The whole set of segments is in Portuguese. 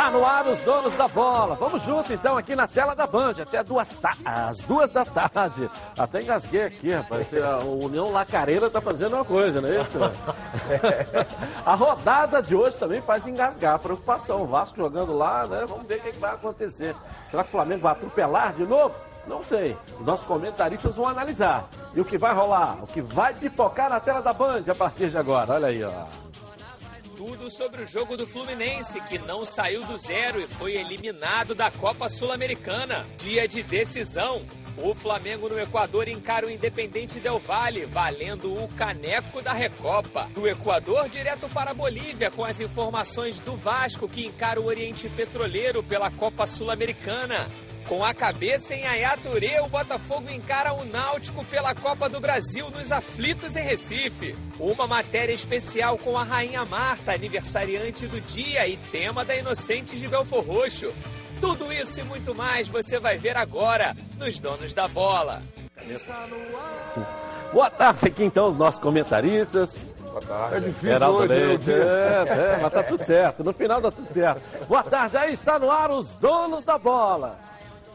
Está no ar os donos da bola. Vamos junto então aqui na tela da Band, até duas ta... às duas da tarde. Até engasguei aqui, rapaz. A União Lacareira tá fazendo uma coisa, não é isso? a rodada de hoje também faz engasgar preocupação. O Vasco jogando lá, né? Vamos ver o que, que vai acontecer. Será que o Flamengo vai atropelar de novo? Não sei. Os nossos comentaristas vão analisar. E o que vai rolar? O que vai pipocar na tela da Band a partir de agora? Olha aí, ó tudo sobre o jogo do Fluminense, que não saiu do zero e foi eliminado da Copa Sul-Americana. Dia de decisão. O Flamengo no Equador encara o Independente Del Valle, valendo o caneco da Recopa. Do Equador, direto para a Bolívia, com as informações do Vasco, que encara o Oriente Petroleiro pela Copa Sul-Americana. Com a cabeça em Ayaturê, o Botafogo encara o Náutico pela Copa do Brasil nos aflitos em Recife. Uma matéria especial com a Rainha Marta, aniversariante do dia e tema da Inocentes de Belfor Roxo. Tudo isso e muito mais você vai ver agora nos Donos da Bola. Boa tarde aqui então os nossos comentaristas. Boa tarde. É difícil Geraldo hoje, né, Leite. É, é, mas tá tudo certo. No final dá tudo certo. Boa tarde, aí está no ar os Donos da Bola.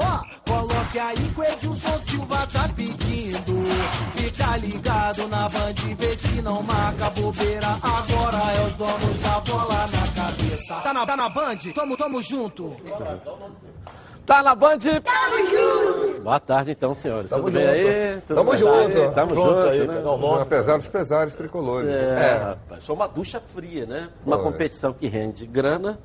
Ó, oh, coloque aí que o Edilson Silva tá pedindo. Fica ligado na Band, vê se não marca bobeira. Agora é os donos da bola na cabeça. Tá na, tá na Band? Tamo, tamo junto. Tá na Band? Tamo junto! Boa tarde, então, senhores. Tamo Tudo junto. bem aí? Tudo Tamo junto. Aí? Tamo junto, aí, né? Apesar dos pesares tricolores. É, é. rapaz. Só uma ducha fria, né? Uma competição que rende grana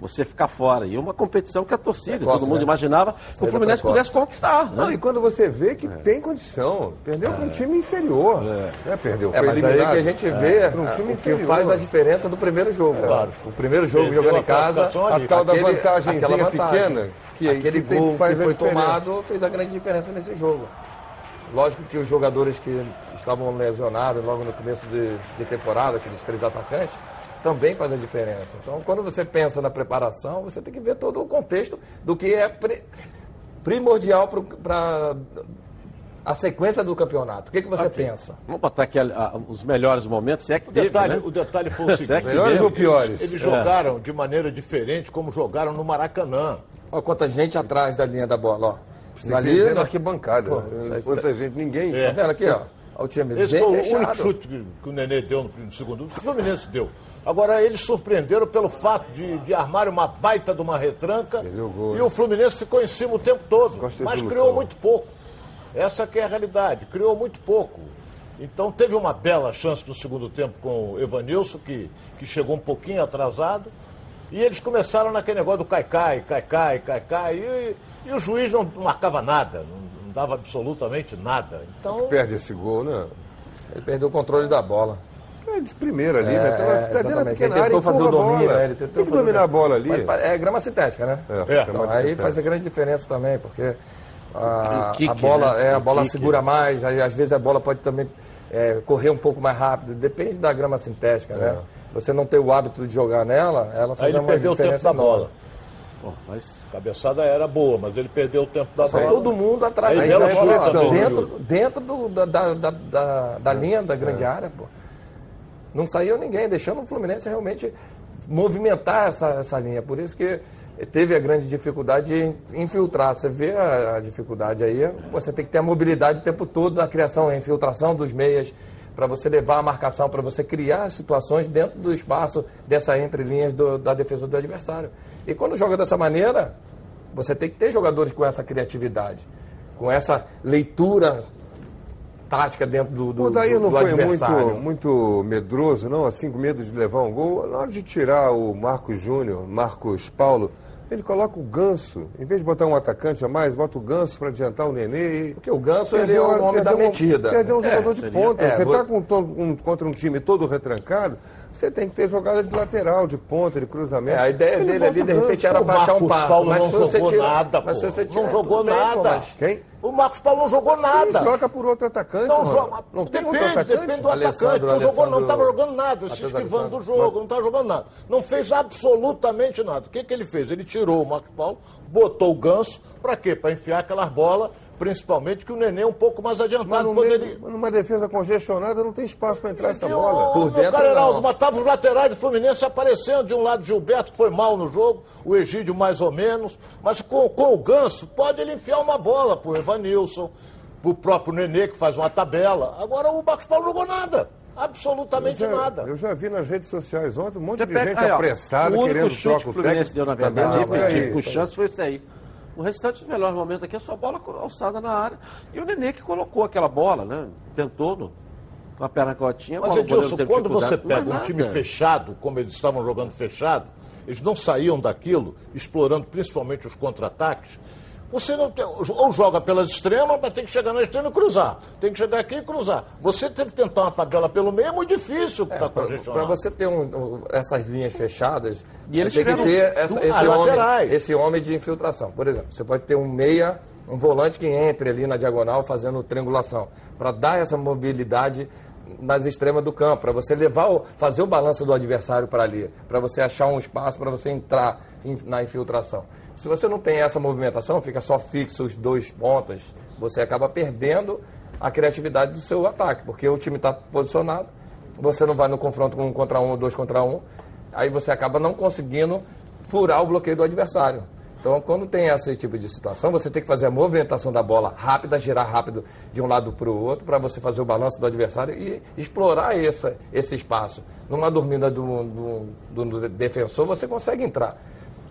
você ficar fora. E uma competição que a torcida, Precoce, todo mundo né? imaginava que o Fluminense pudesse conquistar. Né? Não, e quando você vê que é. tem condição, perdeu para um time inferior. É. é perdeu, é, mas aí que a gente vê é. um time o que faz a diferença do primeiro jogo. É. Claro. O primeiro jogo Perdeu jogando em casa, a tal da vantagemzinha vantagem. pequena, que, aquele que gol que foi diferença. tomado fez a grande diferença nesse jogo. Lógico que os jogadores que estavam lesionados logo no começo de, de temporada, aqueles três atacantes, também faz a diferença. Então, quando você pensa na preparação, você tem que ver todo o contexto do que é primordial para a sequência do campeonato. O que, que você okay. pensa? Vamos botar aqui a, a, os melhores momentos, se é que o teve, detalhe, né? O detalhe foi o seguinte. é melhores ou piores? Eles jogaram é. de maneira diferente como jogaram no Maracanã. Olha quanta gente atrás da linha da bola, ó. Ali, na arquibancada. Pô, quanta gente, ninguém... É. Tá vendo aqui, ó? O time Esse foi o único chute que, que, o Nenê deu no, no segundo, que o Fluminense deu. Agora, eles surpreenderam pelo fato de, de armar uma baita de uma retranca. e o Fluminense ficou em cima o tempo todo. Mas criou muito pouco. Essa que é a realidade. Criou muito pouco. Então teve uma bela chance no segundo tempo com o Evanilson, que, que chegou um pouquinho atrasado. E eles começaram naquele negócio do cai-cai, cai-cai, cai-cai. E, e o juiz não marcava nada, não, não dava absolutamente nada. Então. Perde esse gol, né? Ele perdeu o controle da bola. É de primeira ali, é, né? Tá, dentro da pequena ele tentou fazer o domínio, né? Ele tentou Tem que dominar a bola ali. Mas, é grama sintética, né? É, é. Então, aí sintética. faz a grande diferença também, porque a, kick, a bola, né? é, a bola segura mais, aí, às vezes a bola pode também é, correr um pouco mais rápido, depende da grama sintética, né? É. Você não ter o hábito de jogar nela, ela faz aí ele uma perdeu diferença o tempo da bola. Pô, mas a cabeçada era boa, mas ele perdeu o tempo da Só bola. todo mundo atrás. Aí, aí bola, dentro, dentro do, da, da, da, da, linha da grande é. área, pô. Não saiu ninguém, deixando o Fluminense realmente movimentar essa, essa linha. Por isso que teve a grande dificuldade de infiltrar. Você vê a, a dificuldade aí, você tem que ter a mobilidade o tempo todo, a criação, a infiltração dos meias, para você levar a marcação, para você criar situações dentro do espaço dessa entrelinhas da defesa do adversário. E quando joga dessa maneira, você tem que ter jogadores com essa criatividade, com essa leitura tática dentro do, do, o Daí não foi muito, muito medroso, não? Assim, com medo de levar um gol. Na hora de tirar o Marcos Júnior, Marcos Paulo, ele coloca o Ganso. Em vez de botar um atacante a mais, bota o Ganso para adiantar o Nenê. Porque o Ganso ele é o nome da metida. Perdeu um é, jogador de ponta. É, você está vou... um, contra um time todo retrancado, você tem que ter jogada de lateral, de ponta, de cruzamento. É, a ideia ele dele ali, de repente, era baixar um passo. Paulo mas não jogou tira, nada, mas pô. Tira, não jogou nada. Bem, Quem? O Marcos Paulo não jogou nada. Sim, troca por outro atacante. Não, joga, não depende, tem outro atacante? depende do Alessandro, atacante. Não jogou, não estava jogando nada, se esquivando do jogo, não estava jogando nada. Não fez absolutamente nada. O que, que ele fez? Ele tirou o Marcos Paulo, botou o ganso, para quê? Para enfiar aquelas bolas principalmente que o Nenê é um pouco mais adiantado. Mas poderia... numa defesa congestionada não tem espaço para entrar essa bola. Por dentro, Careraldo, matava os laterais do Fluminense aparecendo de um lado Gilberto, que foi mal no jogo, o Egídio mais ou menos, mas com, com o Ganso pode ele enfiar uma bola pro Evanilson, pro próprio Nenê, que faz uma tabela. Agora o Marcos Paulo não jogou nada. Absolutamente eu já, nada. Eu já vi nas redes sociais ontem um monte Você de pega, gente aí, apressada querendo troca o que o Fluminense deu, na verdade, efetivo, com chance, foi esse aí. O restante dos melhores momentos aqui é só bola alçada na área. E o Nenê que colocou aquela bola, né? Tentou no, com a perna cotinha. Mas, Edilson, quando você pega um time fechado, como eles estavam jogando fechado, eles não saíam daquilo, explorando principalmente os contra-ataques, você não tem, ou joga pelas extremas, mas tem que chegar na extrema e cruzar. Tem que chegar aqui e cruzar. Você tem que tentar uma tabela pelo meio, é muito difícil é, tá Para você ter um, um, essas linhas fechadas, e eles tem que ter essa, esse, homem, esse homem de infiltração. Por exemplo, você pode ter um meia, um volante que entre ali na diagonal fazendo triangulação, para dar essa mobilidade nas extremas do campo, para você levar, o, fazer o balanço do adversário para ali, para você achar um espaço para você entrar na infiltração. Se você não tem essa movimentação, fica só fixo os dois pontas, você acaba perdendo a criatividade do seu ataque, porque o time está posicionado, você não vai no confronto com um contra um, dois contra um, aí você acaba não conseguindo furar o bloqueio do adversário. Então, quando tem esse tipo de situação, você tem que fazer a movimentação da bola rápida, girar rápido de um lado para o outro, para você fazer o balanço do adversário e explorar esse, espaço. Numa dormida do, do, do defensor, você consegue entrar.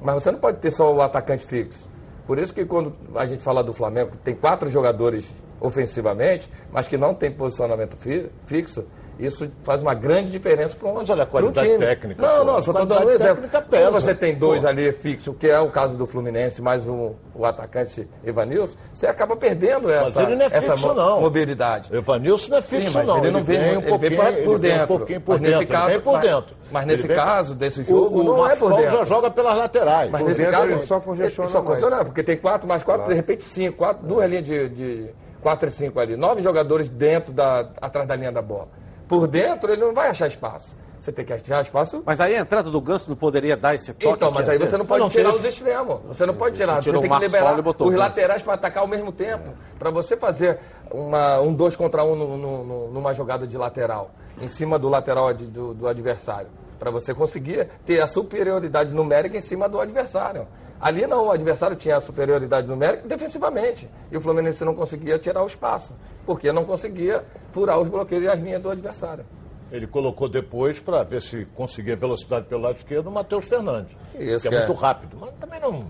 Mas você não pode ter só o atacante fixo. Por isso que quando a gente fala do Flamengo, tem quatro jogadores ofensivamente, mas que não tem posicionamento fi fixo, isso faz uma grande diferença para um, Mas olha a qualidade time. técnica. Não, não, só estou dando um exemplo. Quando você tem dois pô. ali fixo, que é o caso do Fluminense, mais um, o atacante Evanilson, você acaba perdendo essa, mas ele não é fixo, essa não. mobilidade. Evanilson não é fixo, Sim, não. Ele, ele não vem, vem um ele pouquinho, vem por dentro. Um pouquinho por mas dentro. Nesse caso, por dentro. Mas, mas nesse caso, desse jogo, o, não o é por dentro. já joga pelas laterais. Mas nesse caso, ele só congestiona. Só congestiona, porque tem quatro mais quatro, de repente cinco, quatro, duas linhas de 4 e 5 ali, nove jogadores dentro da, atrás da linha da bola. Por dentro, ele não vai achar espaço. Você tem que achar espaço. Mas aí a entrada do Ganso não poderia dar esse toque? Então, mas aí você não pode não, tirar os extremos. Você não pode tirar. Você, você tem que liberar os laterais para atacar ao mesmo tempo. Para você fazer uma, um dois contra um no, no, numa jogada de lateral, em cima do lateral de, do, do adversário. Para você conseguir ter a superioridade numérica em cima do adversário. Ali não, o adversário tinha a superioridade numérica defensivamente. E o Fluminense não conseguia tirar o espaço, porque não conseguia furar os bloqueios e as linhas do adversário. Ele colocou depois para ver se conseguia velocidade pelo lado esquerdo o Matheus Fernandes. Isso, que é, é, muito rápido. Mas também não.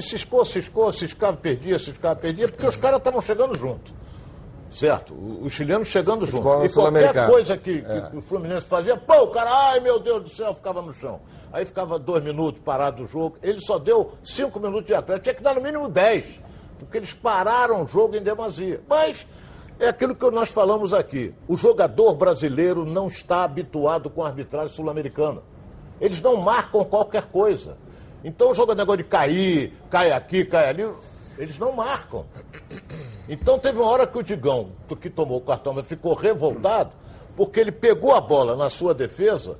Ciscou, ciscou, ciscava, perdia, ciscava, perdia, porque os caras estavam chegando junto. Certo? Os chilenos chegando junto. E qualquer coisa que, é. que, o Fluminense fazia, pô, o cara, ai meu Deus do céu, ficava no chão. Aí ficava dois minutos parado o jogo. Ele só deu cinco minutos de atrás. Tinha que dar no mínimo dez. Porque eles pararam o jogo em demasia. Mas é aquilo que nós falamos aqui. O jogador brasileiro não está habituado com a arbitragem sul-americana. Eles não marcam qualquer coisa. Então o jogo é negócio de cair, cai aqui, cai ali. Eles não marcam. Então teve uma hora que o Digão, que tomou o cartão, mas ficou revoltado, porque ele pegou a bola na sua defesa,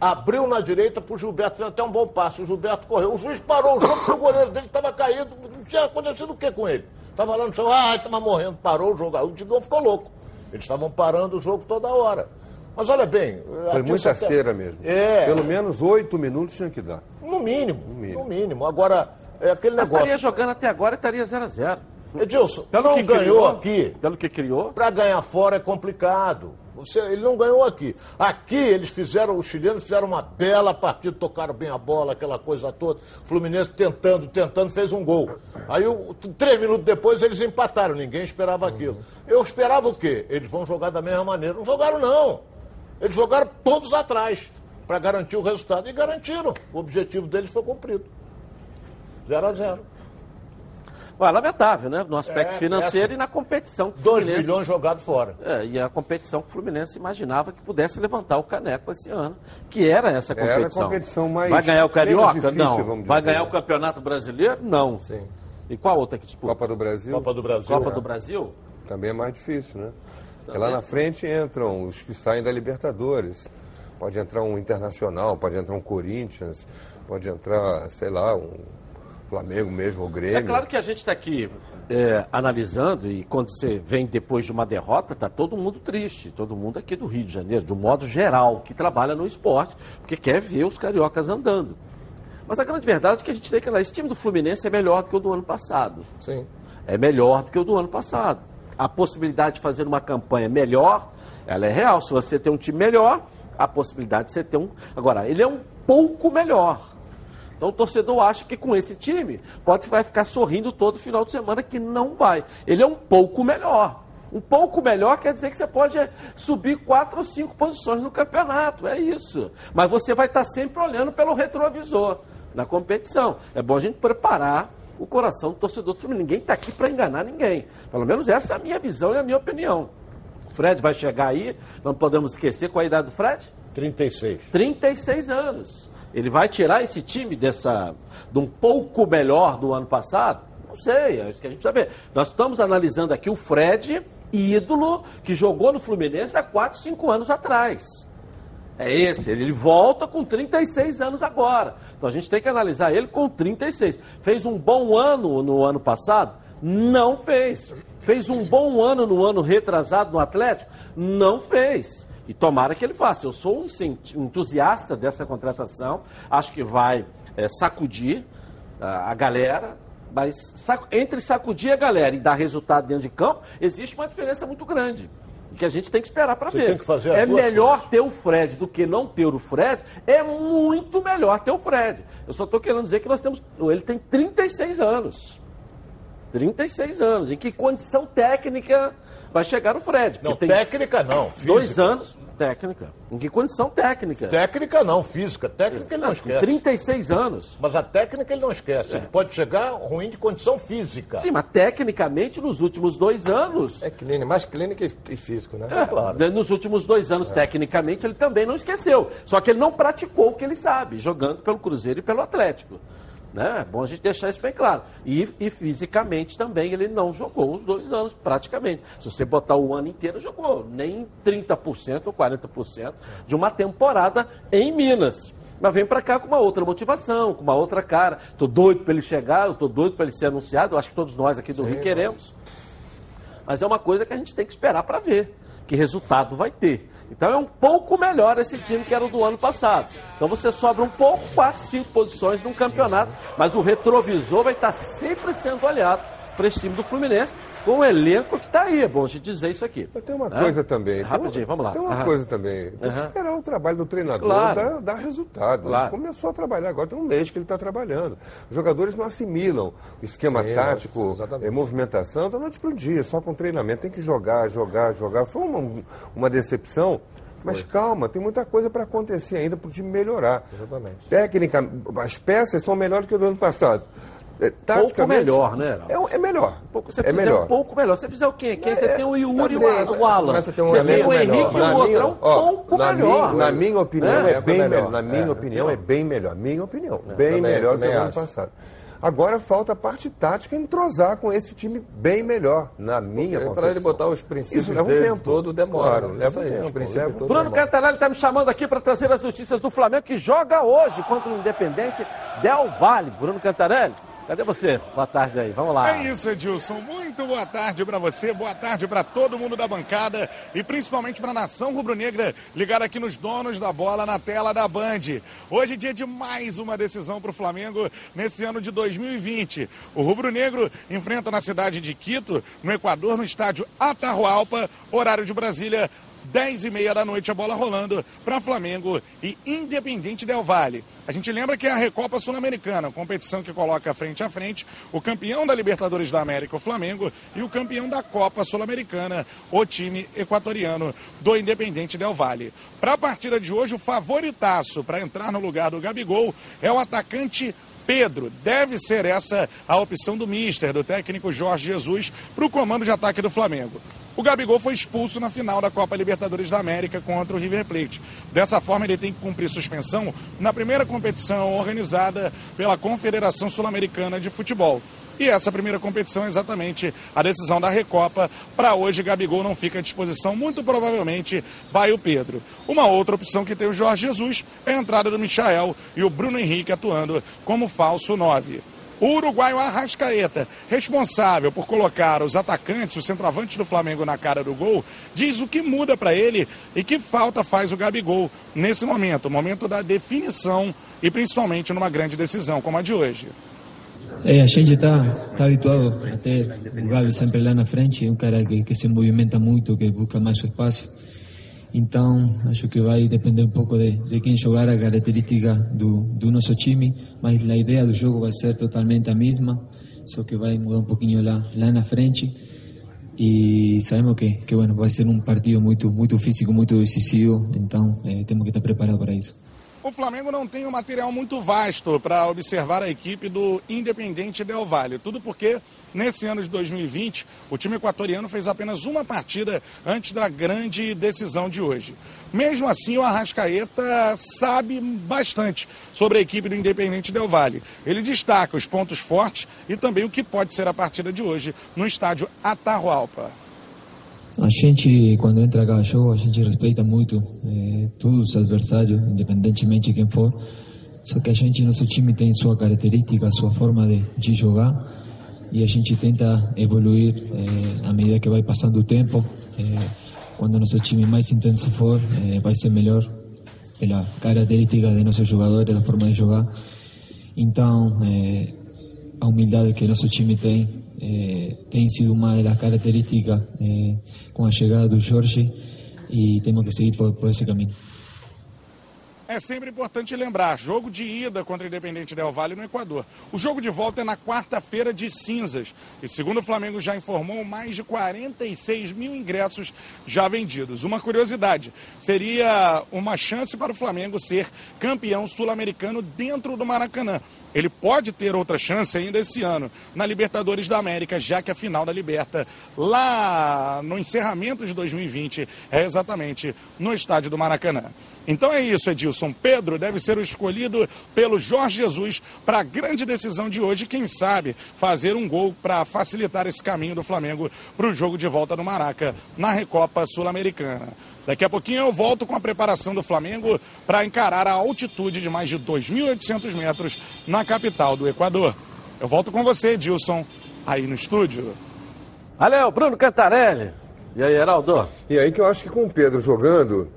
abriu na direita para o Gilberto, fez até um bom passo. O Gilberto correu. O juiz parou o jogo porque o goleiro dele estava caído. Não tinha acontecido o que com ele? Estava lá no chão, ah, estava morrendo, parou o jogo. Aí o Digão ficou louco. Eles estavam parando o jogo toda hora. Mas olha bem. Foi muita até... cera mesmo. É. Pelo menos oito minutos tinha que dar. No mínimo. No mínimo. No mínimo. Agora, é aquele Mas negócio. estaria jogando até agora e estaria 0 a 0 Edilson, pelo não que ganhou criou, aqui. Pelo que criou. Para ganhar fora é complicado. Você, ele não ganhou aqui. Aqui eles fizeram, os chilenos fizeram uma bela partida, tocaram bem a bola, aquela coisa toda. Fluminense tentando, tentando, fez um gol. Aí, três minutos depois, eles empataram. Ninguém esperava aquilo. Eu esperava o quê? Eles vão jogar da mesma maneira. Não jogaram, não. Eles jogaram todos atrás para garantir o resultado. E garantiram. O objetivo deles foi cumprido. 0 a 0 Ué, lamentável, né? No aspecto é, financeiro é e na competição. 2 milhões jogados fora. É, e a competição que o Fluminense imaginava que pudesse levantar o caneco esse ano, que era essa competição. Era a competição mais. Vai ganhar o Carioca? Difícil, não. Vai ganhar o Campeonato Brasileiro? Não. Sim. E qual outra que disputa? Copa do Brasil. Copa do Brasil. Copa do Brasil? Também é mais difícil, né? Porque lá na frente entram os que saem da Libertadores. Pode entrar um Internacional, pode entrar um Corinthians, pode entrar, sei lá, um Flamengo mesmo, o Grêmio. É claro que a gente está aqui é, analisando e quando você vem depois de uma derrota, está todo mundo triste, todo mundo aqui do Rio de Janeiro, de um modo geral, que trabalha no esporte, porque quer ver os cariocas andando. Mas a grande verdade é que a gente tem que esse time do Fluminense é melhor do que o do ano passado. Sim. É melhor do que o do ano passado. A possibilidade de fazer uma campanha melhor, ela é real. Se você tem um time melhor, a possibilidade de você ter um. Agora, ele é um pouco melhor. Então o torcedor acha que com esse time pode vai ficar sorrindo todo final de semana, que não vai. Ele é um pouco melhor. Um pouco melhor quer dizer que você pode subir quatro ou cinco posições no campeonato. É isso. Mas você vai estar sempre olhando pelo retrovisor na competição. É bom a gente preparar o coração do torcedor do Fluminense. Ninguém está aqui para enganar ninguém. Pelo menos essa é a minha visão e a minha opinião. O Fred vai chegar aí, não podemos esquecer qual é a idade do Fred? 36. 36 anos. Ele vai tirar esse time dessa, de um pouco melhor do ano passado? Não sei, é isso que a gente precisa ver. Nós estamos analisando aqui o Fred, ídolo, que jogou no Fluminense há 4, 5 anos atrás. É esse, ele volta com 36 anos agora. Então a gente tem que analisar ele com 36. Fez um bom ano no ano passado? Não fez. Fez um bom ano no ano retrasado no Atlético? Não fez. E tomara que ele faça. Eu sou um entusiasta dessa contratação, acho que vai é, sacudir uh, a galera, mas sac entre sacudir a galera e dar resultado dentro de campo, existe uma diferença muito grande. Que a gente tem que esperar para ver. é melhor coisas. ter o Fred do que não ter o Fred. É muito melhor ter o Fred. Eu só estou querendo dizer que nós temos. Ele tem 36 anos. 36 anos. Em que condição técnica vai chegar o Fred. Não, técnica não. Física. Dois anos, técnica. Em que condição técnica? Técnica não, física. Técnica ele não, não esquece. 36 anos. Mas a técnica ele não esquece. É. Ele pode chegar ruim de condição física. Sim, mas tecnicamente nos últimos dois anos. É clínica, mais clínica e físico, né? É, claro. Nos últimos dois anos, é. tecnicamente, ele também não esqueceu. Só que ele não praticou o que ele sabe, jogando pelo Cruzeiro e pelo Atlético. Né? É bom a gente deixar isso bem claro. E, e, fisicamente também ele não jogou os dois anos, praticamente. Se você botar o ano inteiro, jogou nem 30% ou 40% de uma temporada em Minas. Mas vem para cá com uma outra motivação, com uma outra cara. Estou doido para ele chegar, estou doido para ele ser anunciado. Eu acho que todos nós aqui do Sim, Rio queremos. Mas é uma coisa que a gente tem que esperar para ver que resultado vai ter. Então é um pouco melhor esse time que era o do ano passado. Então você sobra um pouco, quatro, cinco posições num campeonato, mas o retrovisor vai estar sempre sendo olhado para esse time do Fluminense, com o elenco que está aí. É bom a gente dizer isso aqui. Mas tem uma né? coisa também. Rapidinho, vamos lá. Tem uma coisa também. Tem que esperar o trabalho do treinador claro. dar, dar resultado. Claro. Ele começou a trabalhar agora, tem um mês que ele está trabalhando. Os jogadores não assimilam o esquema Sim, tático, é, movimentação da noite para o dia, só com treinamento. Tem que jogar, jogar, jogar. Foi uma, uma decepção. Mas Foi. calma, tem muita coisa para acontecer ainda para o time melhorar. Exatamente. Técnica, as peças são melhores que o do ano passado. É, pouco melhor, né? É, é melhor. Pouco, você é melhor. um pouco melhor. Você fizer o quê? Quem? Você é, tem o Yuri e o Alan. Você tem, um você tem o Henrique e o outro. É um pouco na melhor. Minha, na minha opinião, é, é bem melhor. Na minha opinião, é bem melhor. Minha opinião. Bem melhor que o ano passado. Agora falta a parte tática entrosar com esse time bem melhor, na minha opinião. Para ele botar os princípios Isso leva um tempo. todo demora. Claro, leva um tempo. Leva... Bruno Cantarelli está me chamando aqui para trazer as notícias do Flamengo, que joga hoje contra o Independente Del Valle. Bruno Cantarelli. Cadê você? Boa tarde aí, vamos lá. É isso, Edilson. Muito boa tarde para você, boa tarde para todo mundo da bancada e principalmente para a nação rubro-negra ligada aqui nos donos da bola na tela da Band. Hoje é dia de mais uma decisão para o Flamengo nesse ano de 2020. O rubro-negro enfrenta na cidade de Quito, no Equador, no estádio Atahualpa, horário de Brasília, 10 e meia da noite, a bola rolando para Flamengo e Independente Del Valle. A gente lembra que é a Recopa Sul-Americana, competição que coloca frente a frente o campeão da Libertadores da América, o Flamengo, e o campeão da Copa Sul-Americana, o time equatoriano do Independente Del Valle. Para a partida de hoje, o favoritaço para entrar no lugar do Gabigol é o atacante Pedro. Deve ser essa a opção do Mister, do técnico Jorge Jesus, para o comando de ataque do Flamengo o Gabigol foi expulso na final da Copa Libertadores da América contra o River Plate. Dessa forma, ele tem que cumprir suspensão na primeira competição organizada pela Confederação Sul-Americana de Futebol. E essa primeira competição é exatamente a decisão da Recopa. Para hoje, Gabigol não fica à disposição, muito provavelmente vai o Pedro. Uma outra opção que tem o Jorge Jesus é a entrada do Michael e o Bruno Henrique atuando como falso 9. O uruguaio Arrascaeta, responsável por colocar os atacantes, os centroavantes do Flamengo na cara do gol, diz o que muda para ele e que falta faz o Gabigol nesse momento, o momento da definição e principalmente numa grande decisão como a de hoje. É, a gente está tá habituado ter o Gabi sempre lá na frente, é um cara que, que se movimenta muito, que busca mais o espaço. Então, acho que vai depender um pouco de, de quem jogar, a característica do, do nosso time, mas a ideia do jogo vai ser totalmente a mesma, só que vai mudar um pouquinho lá, lá na frente. E sabemos que, que bueno, vai ser um partido muito, muito físico, muito decisivo, então eh, temos que estar preparados para isso. O Flamengo não tem um material muito vasto para observar a equipe do Independente Del Valle. Tudo porque, nesse ano de 2020, o time equatoriano fez apenas uma partida antes da grande decisão de hoje. Mesmo assim, o Arrascaeta sabe bastante sobre a equipe do Independente Del Valle. Ele destaca os pontos fortes e também o que pode ser a partida de hoje no estádio Atahualpa. A gente, quando entra a cada a gente respeita muito eh, todos os adversários, independentemente de quem for. Só que a gente, nosso time tem sua característica, sua forma de, de jogar e a gente tenta evoluir eh, à medida que vai passando o tempo. Eh, quando nosso time mais intenso for, eh, vai ser melhor pela característica de nossos jogadores, da forma de jogar. Então, a humildade que nosso time tem tem sido uma das características com a chegada do Jorge e temos que seguir por, por esse caminho. É sempre importante lembrar, jogo de ida contra o Independente Del Valle no Equador. O jogo de volta é na quarta-feira de cinzas. E segundo o Flamengo já informou, mais de 46 mil ingressos já vendidos. Uma curiosidade, seria uma chance para o Flamengo ser campeão sul-americano dentro do Maracanã. Ele pode ter outra chance ainda esse ano na Libertadores da América, já que a final da Liberta, lá no encerramento de 2020, é exatamente no estádio do Maracanã. Então é isso, Edilson. Pedro deve ser o escolhido pelo Jorge Jesus para a grande decisão de hoje. Quem sabe fazer um gol para facilitar esse caminho do Flamengo para o jogo de volta no Maraca, na Recopa Sul-Americana. Daqui a pouquinho eu volto com a preparação do Flamengo para encarar a altitude de mais de 2.800 metros na capital do Equador. Eu volto com você, Edilson, aí no estúdio. Valeu, Bruno Cantarelli. E aí, Heraldo? E aí que eu acho que com o Pedro jogando,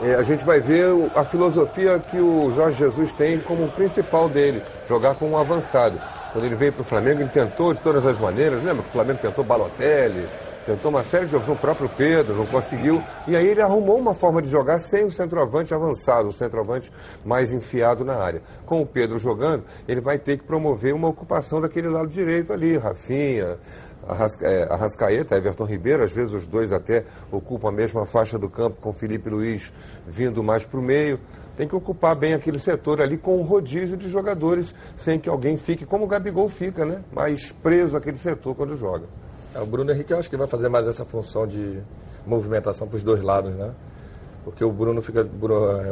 a gente vai ver a filosofia que o Jorge Jesus tem como principal dele, jogar com um avançado. Quando ele veio para o Flamengo, ele tentou de todas as maneiras, lembra o Flamengo tentou Balotelli, tentou uma série de jogos, o próprio Pedro não conseguiu, e aí ele arrumou uma forma de jogar sem o centroavante avançado, o centroavante mais enfiado na área. Com o Pedro jogando, ele vai ter que promover uma ocupação daquele lado direito ali, Rafinha, é, Arrascaeta, Everton Ribeiro, às vezes os dois até ocupam a mesma faixa do campo, com Felipe Luiz vindo mais para o meio. Tem que ocupar bem aquele setor ali com um rodízio de jogadores, sem que alguém fique, como o Gabigol fica, né? Mais preso aquele setor quando joga. É, o Bruno Henrique eu acho que vai fazer mais essa função de movimentação para os dois lados, né? Porque o Bruno fica,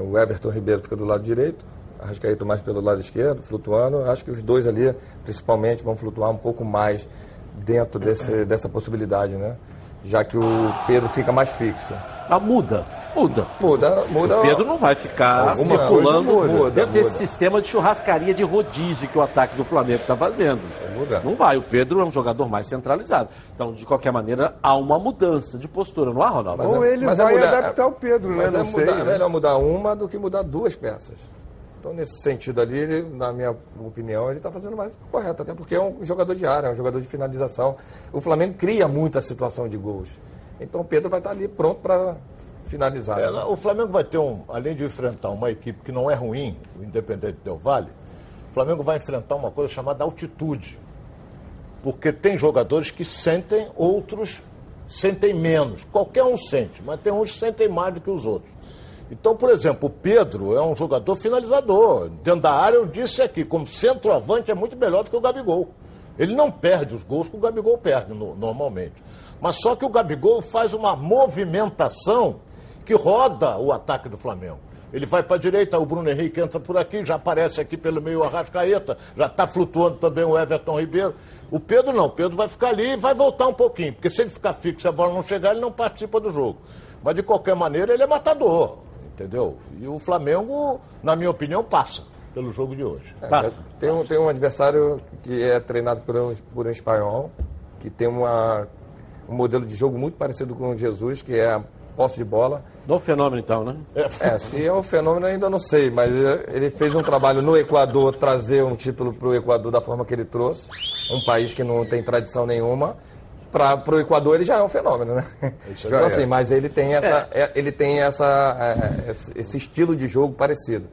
o Everton Ribeiro fica do lado direito, Arrascaeta mais pelo lado esquerdo, flutuando. Acho que os dois ali, principalmente, vão flutuar um pouco mais dentro desse, dessa possibilidade, né? Já que o Pedro fica mais fixo. Ah, muda, muda. Muda, muda. O Pedro não vai ficar circulando muda, muda, dentro muda. desse sistema de churrascaria de rodízio que o ataque do Flamengo está fazendo. Muda. Não vai. O Pedro é um jogador mais centralizado. Então, de qualquer maneira, há uma mudança de postura, não há, Ronaldo? Mas Ou é, ele vai é mudar, adaptar o Pedro, né? Não é sei, mudar, né? melhor mudar uma do que mudar duas peças. Então, nesse sentido ali, ele, na minha opinião, ele está fazendo mais correto, até porque é um jogador de área, é um jogador de finalização. O Flamengo cria muita situação de gols. Então, o Pedro vai estar tá ali pronto para finalizar. É, o Flamengo vai ter um, além de enfrentar uma equipe que não é ruim, o Independente Del Vale, o Flamengo vai enfrentar uma coisa chamada altitude. Porque tem jogadores que sentem, outros sentem menos. Qualquer um sente, mas tem uns que sentem mais do que os outros. Então, por exemplo, o Pedro é um jogador finalizador. Dentro da área, eu disse aqui, como centroavante, é muito melhor do que o Gabigol. Ele não perde os gols que o Gabigol perde no, normalmente. Mas só que o Gabigol faz uma movimentação que roda o ataque do Flamengo. Ele vai para a direita, o Bruno Henrique entra por aqui, já aparece aqui pelo meio o Arrascaeta, já está flutuando também o Everton Ribeiro. O Pedro não, o Pedro vai ficar ali e vai voltar um pouquinho, porque se ele ficar fixo e a bola não chegar, ele não participa do jogo. Mas de qualquer maneira, ele é matador, entendeu? E o Flamengo, na minha opinião, passa pelo jogo de hoje. É, tem, um, tem um adversário que é treinado por um, por um espanhol, que tem uma, um modelo de jogo muito parecido com o Jesus, que é a posse de bola. Do fenômeno, então, né? É, se é um fenômeno ainda não sei, mas ele fez um trabalho no Equador, trazer um título para o Equador da forma que ele trouxe, um país que não tem tradição nenhuma. Para o Equador ele já é um fenômeno, né? Então, assim, é. mas ele tem, essa, é. é. ele tem essa, é, esse estilo de jogo parecido,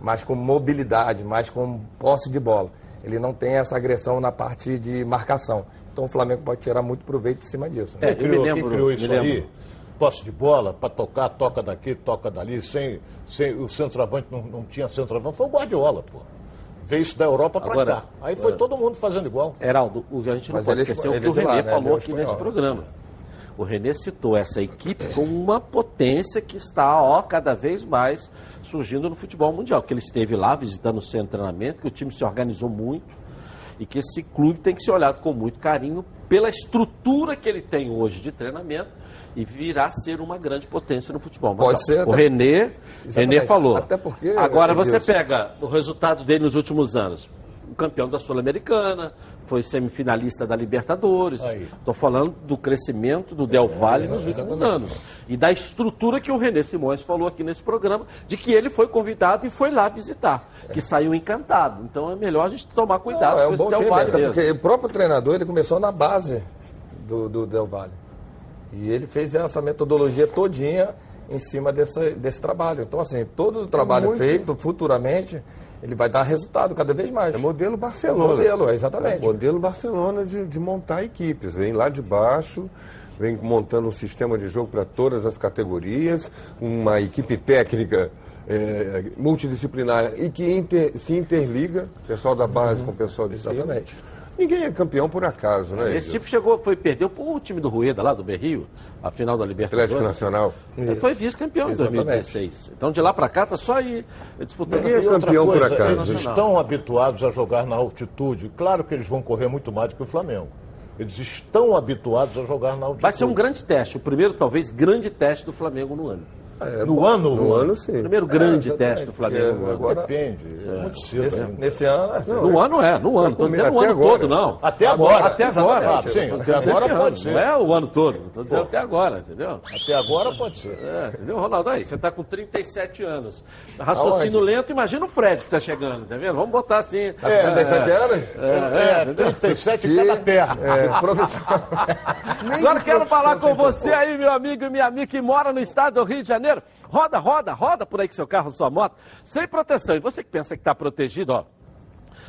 mais com mobilidade, mais com posse de bola. Ele não tem essa agressão na parte de marcação. Então o Flamengo pode tirar muito proveito em cima disso. Né? É, criou, me lembro, criou isso aí posse de bola, para tocar, toca daqui, toca dali, sem, sem o centroavante, não, não tinha centroavante, foi o Guardiola, pô. Veio isso da Europa para cá. Aí foi todo mundo fazendo igual. Heraldo, o, a gente não Mas pode esquecer o que o Renê lá, né? falou aqui nesse programa. O Renê citou essa equipe como uma potência que está, ó, cada vez mais surgindo no futebol mundial. Que ele esteve lá visitando o centro de treinamento, que o time se organizou muito e que esse clube tem que ser olhado com muito carinho pela estrutura que ele tem hoje de treinamento e virá a ser uma grande potência no futebol. Mas, Pode ó, ser. O Renê, Renê falou. Até porque. Agora você pega o resultado dele nos últimos anos. O campeão da Sul-Americana, foi semifinalista da Libertadores. Estou falando do crescimento do Del Valle é, nos últimos anos. E da estrutura que o Renê Simões falou aqui nesse programa, de que ele foi convidado e foi lá visitar, que saiu encantado. Então é melhor a gente tomar cuidado Não, é um bom Del time, Valle porque o próprio treinador ele começou na base do, do Del Valle. E ele fez essa metodologia todinha em cima desse, desse trabalho. Então, assim, todo o trabalho é muito... feito futuramente, ele vai dar resultado cada vez mais. É modelo Barcelona. É modelo, exatamente. É modelo Barcelona de, de montar equipes. Vem lá de baixo, vem montando um sistema de jogo para todas as categorias, uma equipe técnica é, multidisciplinar e que inter, se interliga, pessoal da base uhum. com o pessoal de Exatamente. Cima. Ninguém é campeão por acaso, né? Esse tipo chegou, foi perdeu o time do Rueda lá do Berrio, a final da Libertadores. Atlético Nacional. Ele foi vice-campeão em 2016. Então de lá para cá tá só aí disputando. Ninguém é campeão coisa, por acaso. Eles estão habituados a jogar na altitude. Claro que eles vão correr muito mais do que o Flamengo. Eles estão habituados a jogar na altitude. Vai ser um grande teste, o primeiro talvez grande teste do Flamengo no ano. É, no ano? No ano, sim. Primeiro grande é, teste do Flamengo. Agora, Depende. É. Muito cedo. Nesse, nesse ano. Não, no ano é, no ano. Estou dizendo o ano agora. todo, não. Até agora. Até agora. Ah, sim, até agora pode ano. ser. Não é o ano todo. Estou dizendo Pô. até agora, entendeu? Até agora pode ser. É, entendeu, Ronaldo? Aí, você está com 37 anos. Raciocínio Aonde? lento, imagina o Fred que está chegando, tá vendo? Vamos botar assim. Tá com 37 anos? É, é 37 em cada perna. É, professor. Agora quero falar com você aí, meu amigo e minha amiga que mora no estado do Rio de Janeiro. Roda, roda, roda por aí com seu carro, sua moto, sem proteção. E você que pensa que está protegido, ó.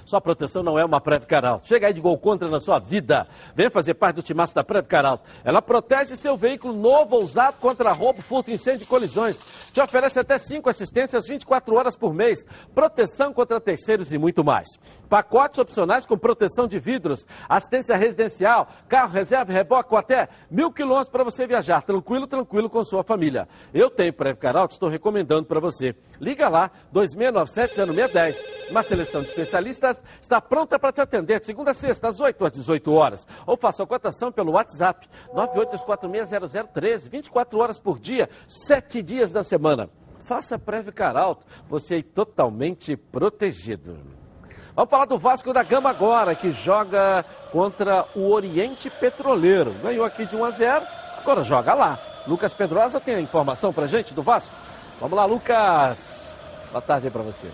Sua proteção não é uma Previcar Alto. Chega aí de gol contra na sua vida. Venha fazer parte do timaço da Previcar Alto. Ela protege seu veículo novo ou usado contra roubo, furto, incêndio e colisões. Te oferece até 5 assistências 24 horas por mês. Proteção contra terceiros e muito mais. Pacotes opcionais com proteção de vidros, assistência residencial, carro reserva, reboque com até mil quilômetros para você viajar. Tranquilo, tranquilo com sua família. Eu tenho Previcar Alto, estou recomendando para você. Liga lá, 2697-0610. Uma seleção de especialistas está pronta para te atender de segunda a sexta, às 8 às 18 horas. Ou faça a cotação pelo WhatsApp, 982460013, 24 horas por dia, 7 dias da semana. Faça Previcar Alto, você é totalmente protegido. Vamos falar do Vasco da Gama agora, que joga contra o Oriente Petroleiro. Ganhou aqui de 1 a 0, agora joga lá. Lucas Pedrosa tem a informação pra gente do Vasco. Vamos lá, Lucas. Boa tarde aí pra você.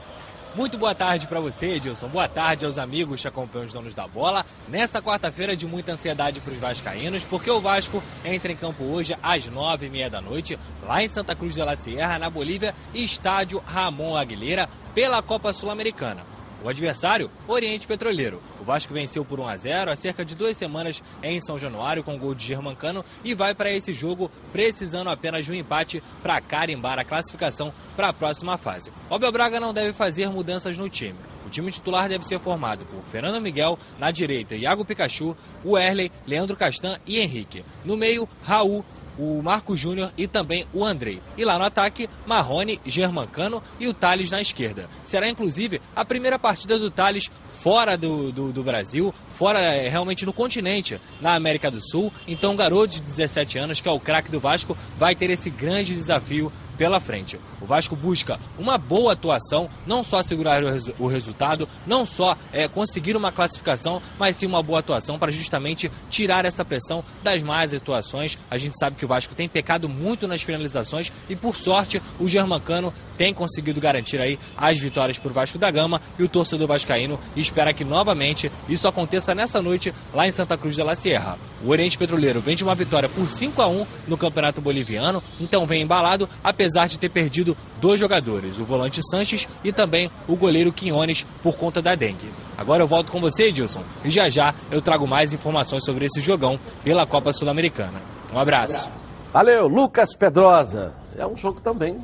Muito boa tarde para você, Edilson. Boa tarde aos amigos que acompanham os donos da bola. Nessa quarta-feira de muita ansiedade para os vascaínos, porque o Vasco entra em campo hoje às nove e meia da noite, lá em Santa Cruz de la Sierra, na Bolívia, estádio Ramon Aguilera, pela Copa Sul-Americana. O adversário, Oriente Petroleiro. O Vasco venceu por 1 a 0 há cerca de duas semanas em São Januário com gol de Germancano e vai para esse jogo precisando apenas de um empate para carimbar a classificação para a próxima fase. O Braga não deve fazer mudanças no time. O time titular deve ser formado por Fernando Miguel, na direita Iago Pikachu, o Erley, Leandro Castan e Henrique. No meio, Raul, o Marco Júnior e também o Andrei. E lá no ataque, Marrone, Germancano e o Thales na esquerda. Será inclusive a primeira partida do Thales fora do, do, do, Brasil, fora é, realmente no continente, na América do Sul. Então, o garoto de 17 anos, que é o craque do Vasco, vai ter esse grande desafio pela frente. O Vasco busca uma boa atuação, não só segurar o, resu o resultado, não só é, conseguir uma classificação, mas sim uma boa atuação para justamente tirar essa pressão das más atuações. A gente sabe que o Vasco tem pecado muito nas finalizações e, por sorte, o Germancano tem conseguido garantir aí as vitórias para o Vasco da Gama e o torcedor vascaíno espera que novamente isso aconteça nessa noite lá em Santa Cruz de la Sierra. O Oriente Petroleiro vem de uma vitória por 5 a 1 no Campeonato Boliviano, então vem embalado, apesar de ter perdido dois jogadores, o volante Sanches e também o goleiro Quinones por conta da dengue. Agora eu volto com você, Edilson, e já já eu trago mais informações sobre esse jogão pela Copa Sul-Americana. Um abraço. Valeu, Lucas Pedrosa. É um jogo também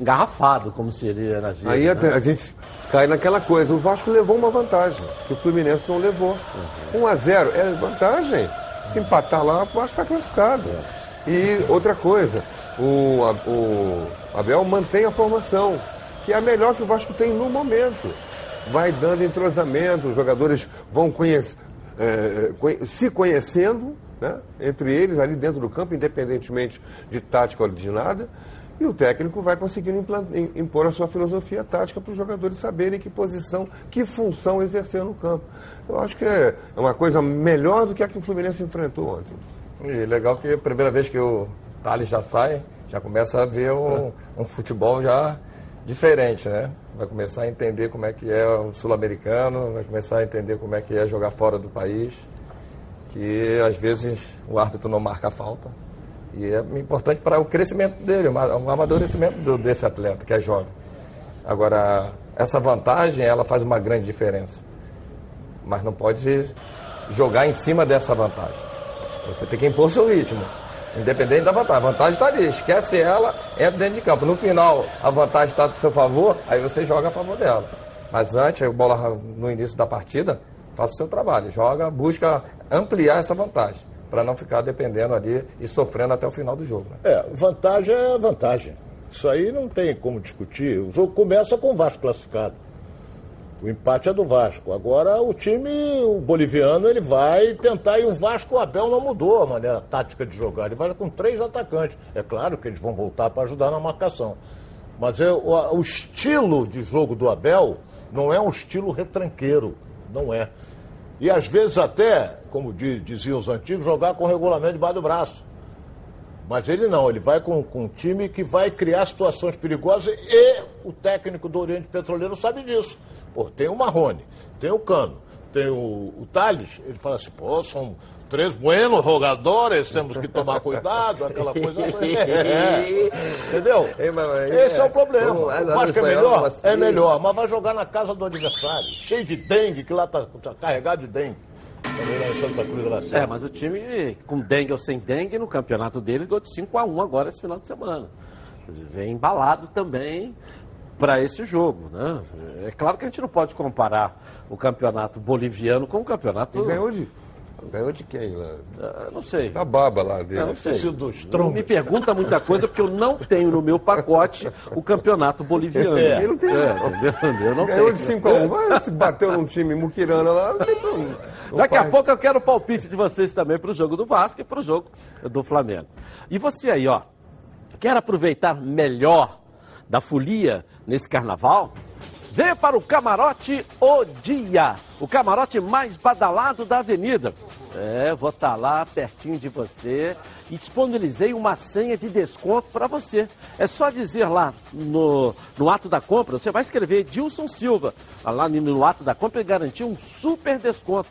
engarrafado, como seria na gente. Aí né? a, gente cai naquela coisa. O Vasco levou uma vantagem, que o Fluminense não levou. Uhum. 1 a 0 é vantagem. Se empatar lá, o Vasco está classificado. É. E outra coisa, o, o Abel mantém a formação, que é a melhor que o Vasco tem no momento. Vai dando entrosamento, os jogadores vão conhecer, é, se conhecendo, né, entre eles ali dentro do campo, independentemente de tática ou de nada. E o técnico vai conseguindo impor a sua filosofia tática para os jogadores saberem que posição, que função exercer no campo. Eu acho que é uma coisa melhor do que a que o Fluminense enfrentou ontem. E legal que a primeira vez que o Thales já sai, já começa a ver um, um futebol já diferente, né? Vai começar a entender como é que é o sul-americano, vai começar a entender como é que é jogar fora do país, que às vezes o árbitro não marca a falta. E é importante para o crescimento dele, o amadurecimento do, desse atleta que é jovem. Agora, essa vantagem, ela faz uma grande diferença. Mas não pode jogar em cima dessa vantagem. Você tem que impor seu ritmo, independente da vantagem. A vantagem está ali, esquece ela, entra dentro de campo. No final, a vantagem está do seu favor, aí você joga a favor dela. Mas antes, bola no início da partida, faça o seu trabalho, joga, busca ampliar essa vantagem para não ficar dependendo ali e sofrendo até o final do jogo. Né? É, vantagem é vantagem. Isso aí não tem como discutir. O jogo começa com o Vasco classificado. O empate é do Vasco. Agora o time, o boliviano, ele vai tentar e o Vasco, o Abel não mudou a maneira tática de jogar. Ele vai com três atacantes. É claro que eles vão voltar para ajudar na marcação. Mas é, o, o estilo de jogo do Abel não é um estilo retranqueiro. Não é. E às vezes até, como diziam os antigos, jogar com o regulamento debaixo do braço. Mas ele não, ele vai com, com um time que vai criar situações perigosas e o técnico do Oriente Petroleiro sabe disso. Pô, tem o Marrone, tem o Cano, tem o, o Thales, ele fala assim, pô, são três buenos jogadores, temos que tomar cuidado, aquela coisa. é, entendeu? Esse é o problema. O Vasco é melhor? Assim. É melhor, mas vai jogar na casa do adversário, cheio de dengue, que lá está tá carregado de dengue. É, mas o time, com dengue ou sem dengue, no campeonato deles, ganhou de 5x1 agora esse final de semana. Dizer, vem embalado também para esse jogo. Né? É claro que a gente não pode comparar o campeonato boliviano com o campeonato. E ganhou de Ganhou de quem lá? Uh, não sei. Da baba lá dele. Eu não sei. Dos não me pergunta muita coisa, porque eu não tenho no meu pacote o campeonato boliviano. É. Ele não tem. É, Eu não Ganhou tenho. de 5 a 1 Mas se bateu num time muquirana lá, não tem problema. Daqui faz. a pouco eu quero o palpite de vocês também para o jogo do Vasco e para o jogo do Flamengo. E você aí, ó, quer aproveitar melhor da folia nesse carnaval? Venha para o Camarote O Dia, o camarote mais badalado da avenida. É, vou estar tá lá pertinho de você e disponibilizei uma senha de desconto para você. É só dizer lá no, no ato da compra, você vai escrever Dilson Silva, lá no ato da compra e garantir um super desconto.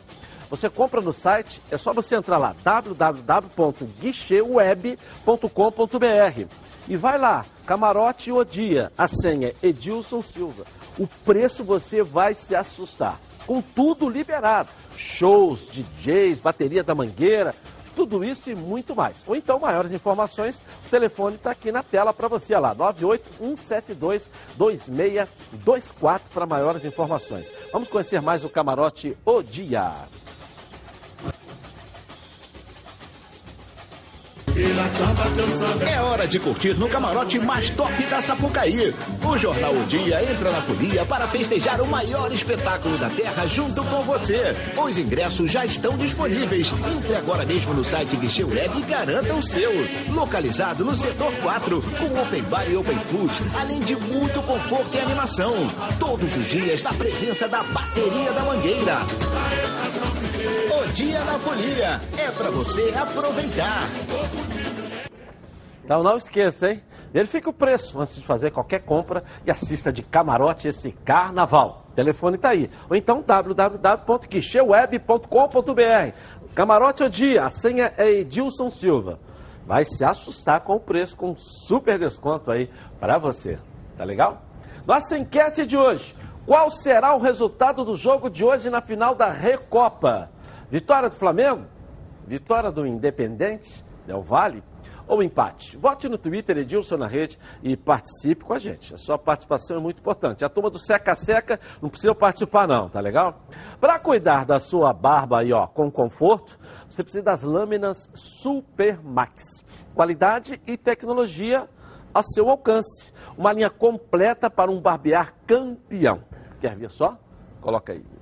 Você compra no site, é só você entrar lá, www.guicheweb.com.br e vai lá, Camarote O Dia, a senha Edilson Silva o preço você vai se assustar. Com tudo liberado. Shows, DJs, bateria da mangueira, tudo isso e muito mais. Ou então, maiores informações, o telefone está aqui na tela para você, lá, 981722624 para maiores informações. Vamos conhecer mais o camarote O Dia. É hora de curtir no camarote mais top da Sapucaí. O Jornal O Dia entra na folia para festejar o maior espetáculo da Terra junto com você. Os ingressos já estão disponíveis. Entre agora mesmo no site Guichê Web e garanta o seu. Localizado no setor 4, com open bar e open food, além de muito conforto e animação. Todos os dias na presença da bateria da Mangueira. O Dia na Folia é para você aproveitar. Então não esqueça, hein? Verifique o preço antes de fazer qualquer compra e assista de camarote esse carnaval. O telefone está aí. Ou então www.quicheweb.com.br. Camarote o dia, a senha é Edilson Silva. Vai se assustar com o preço, com super desconto aí para você. Tá legal? Nossa enquete de hoje. Qual será o resultado do jogo de hoje na final da Recopa? Vitória do Flamengo? Vitória do Independente? Del Vale? Ou empate? Vote no Twitter Edilson na rede e participe com a gente. A sua participação é muito importante. A turma do Seca Seca não precisa participar não, tá legal? Para cuidar da sua barba aí, ó, com conforto, você precisa das lâminas Super Max. Qualidade e tecnologia a seu alcance. Uma linha completa para um barbear campeão. Quer ver só? Coloca aí.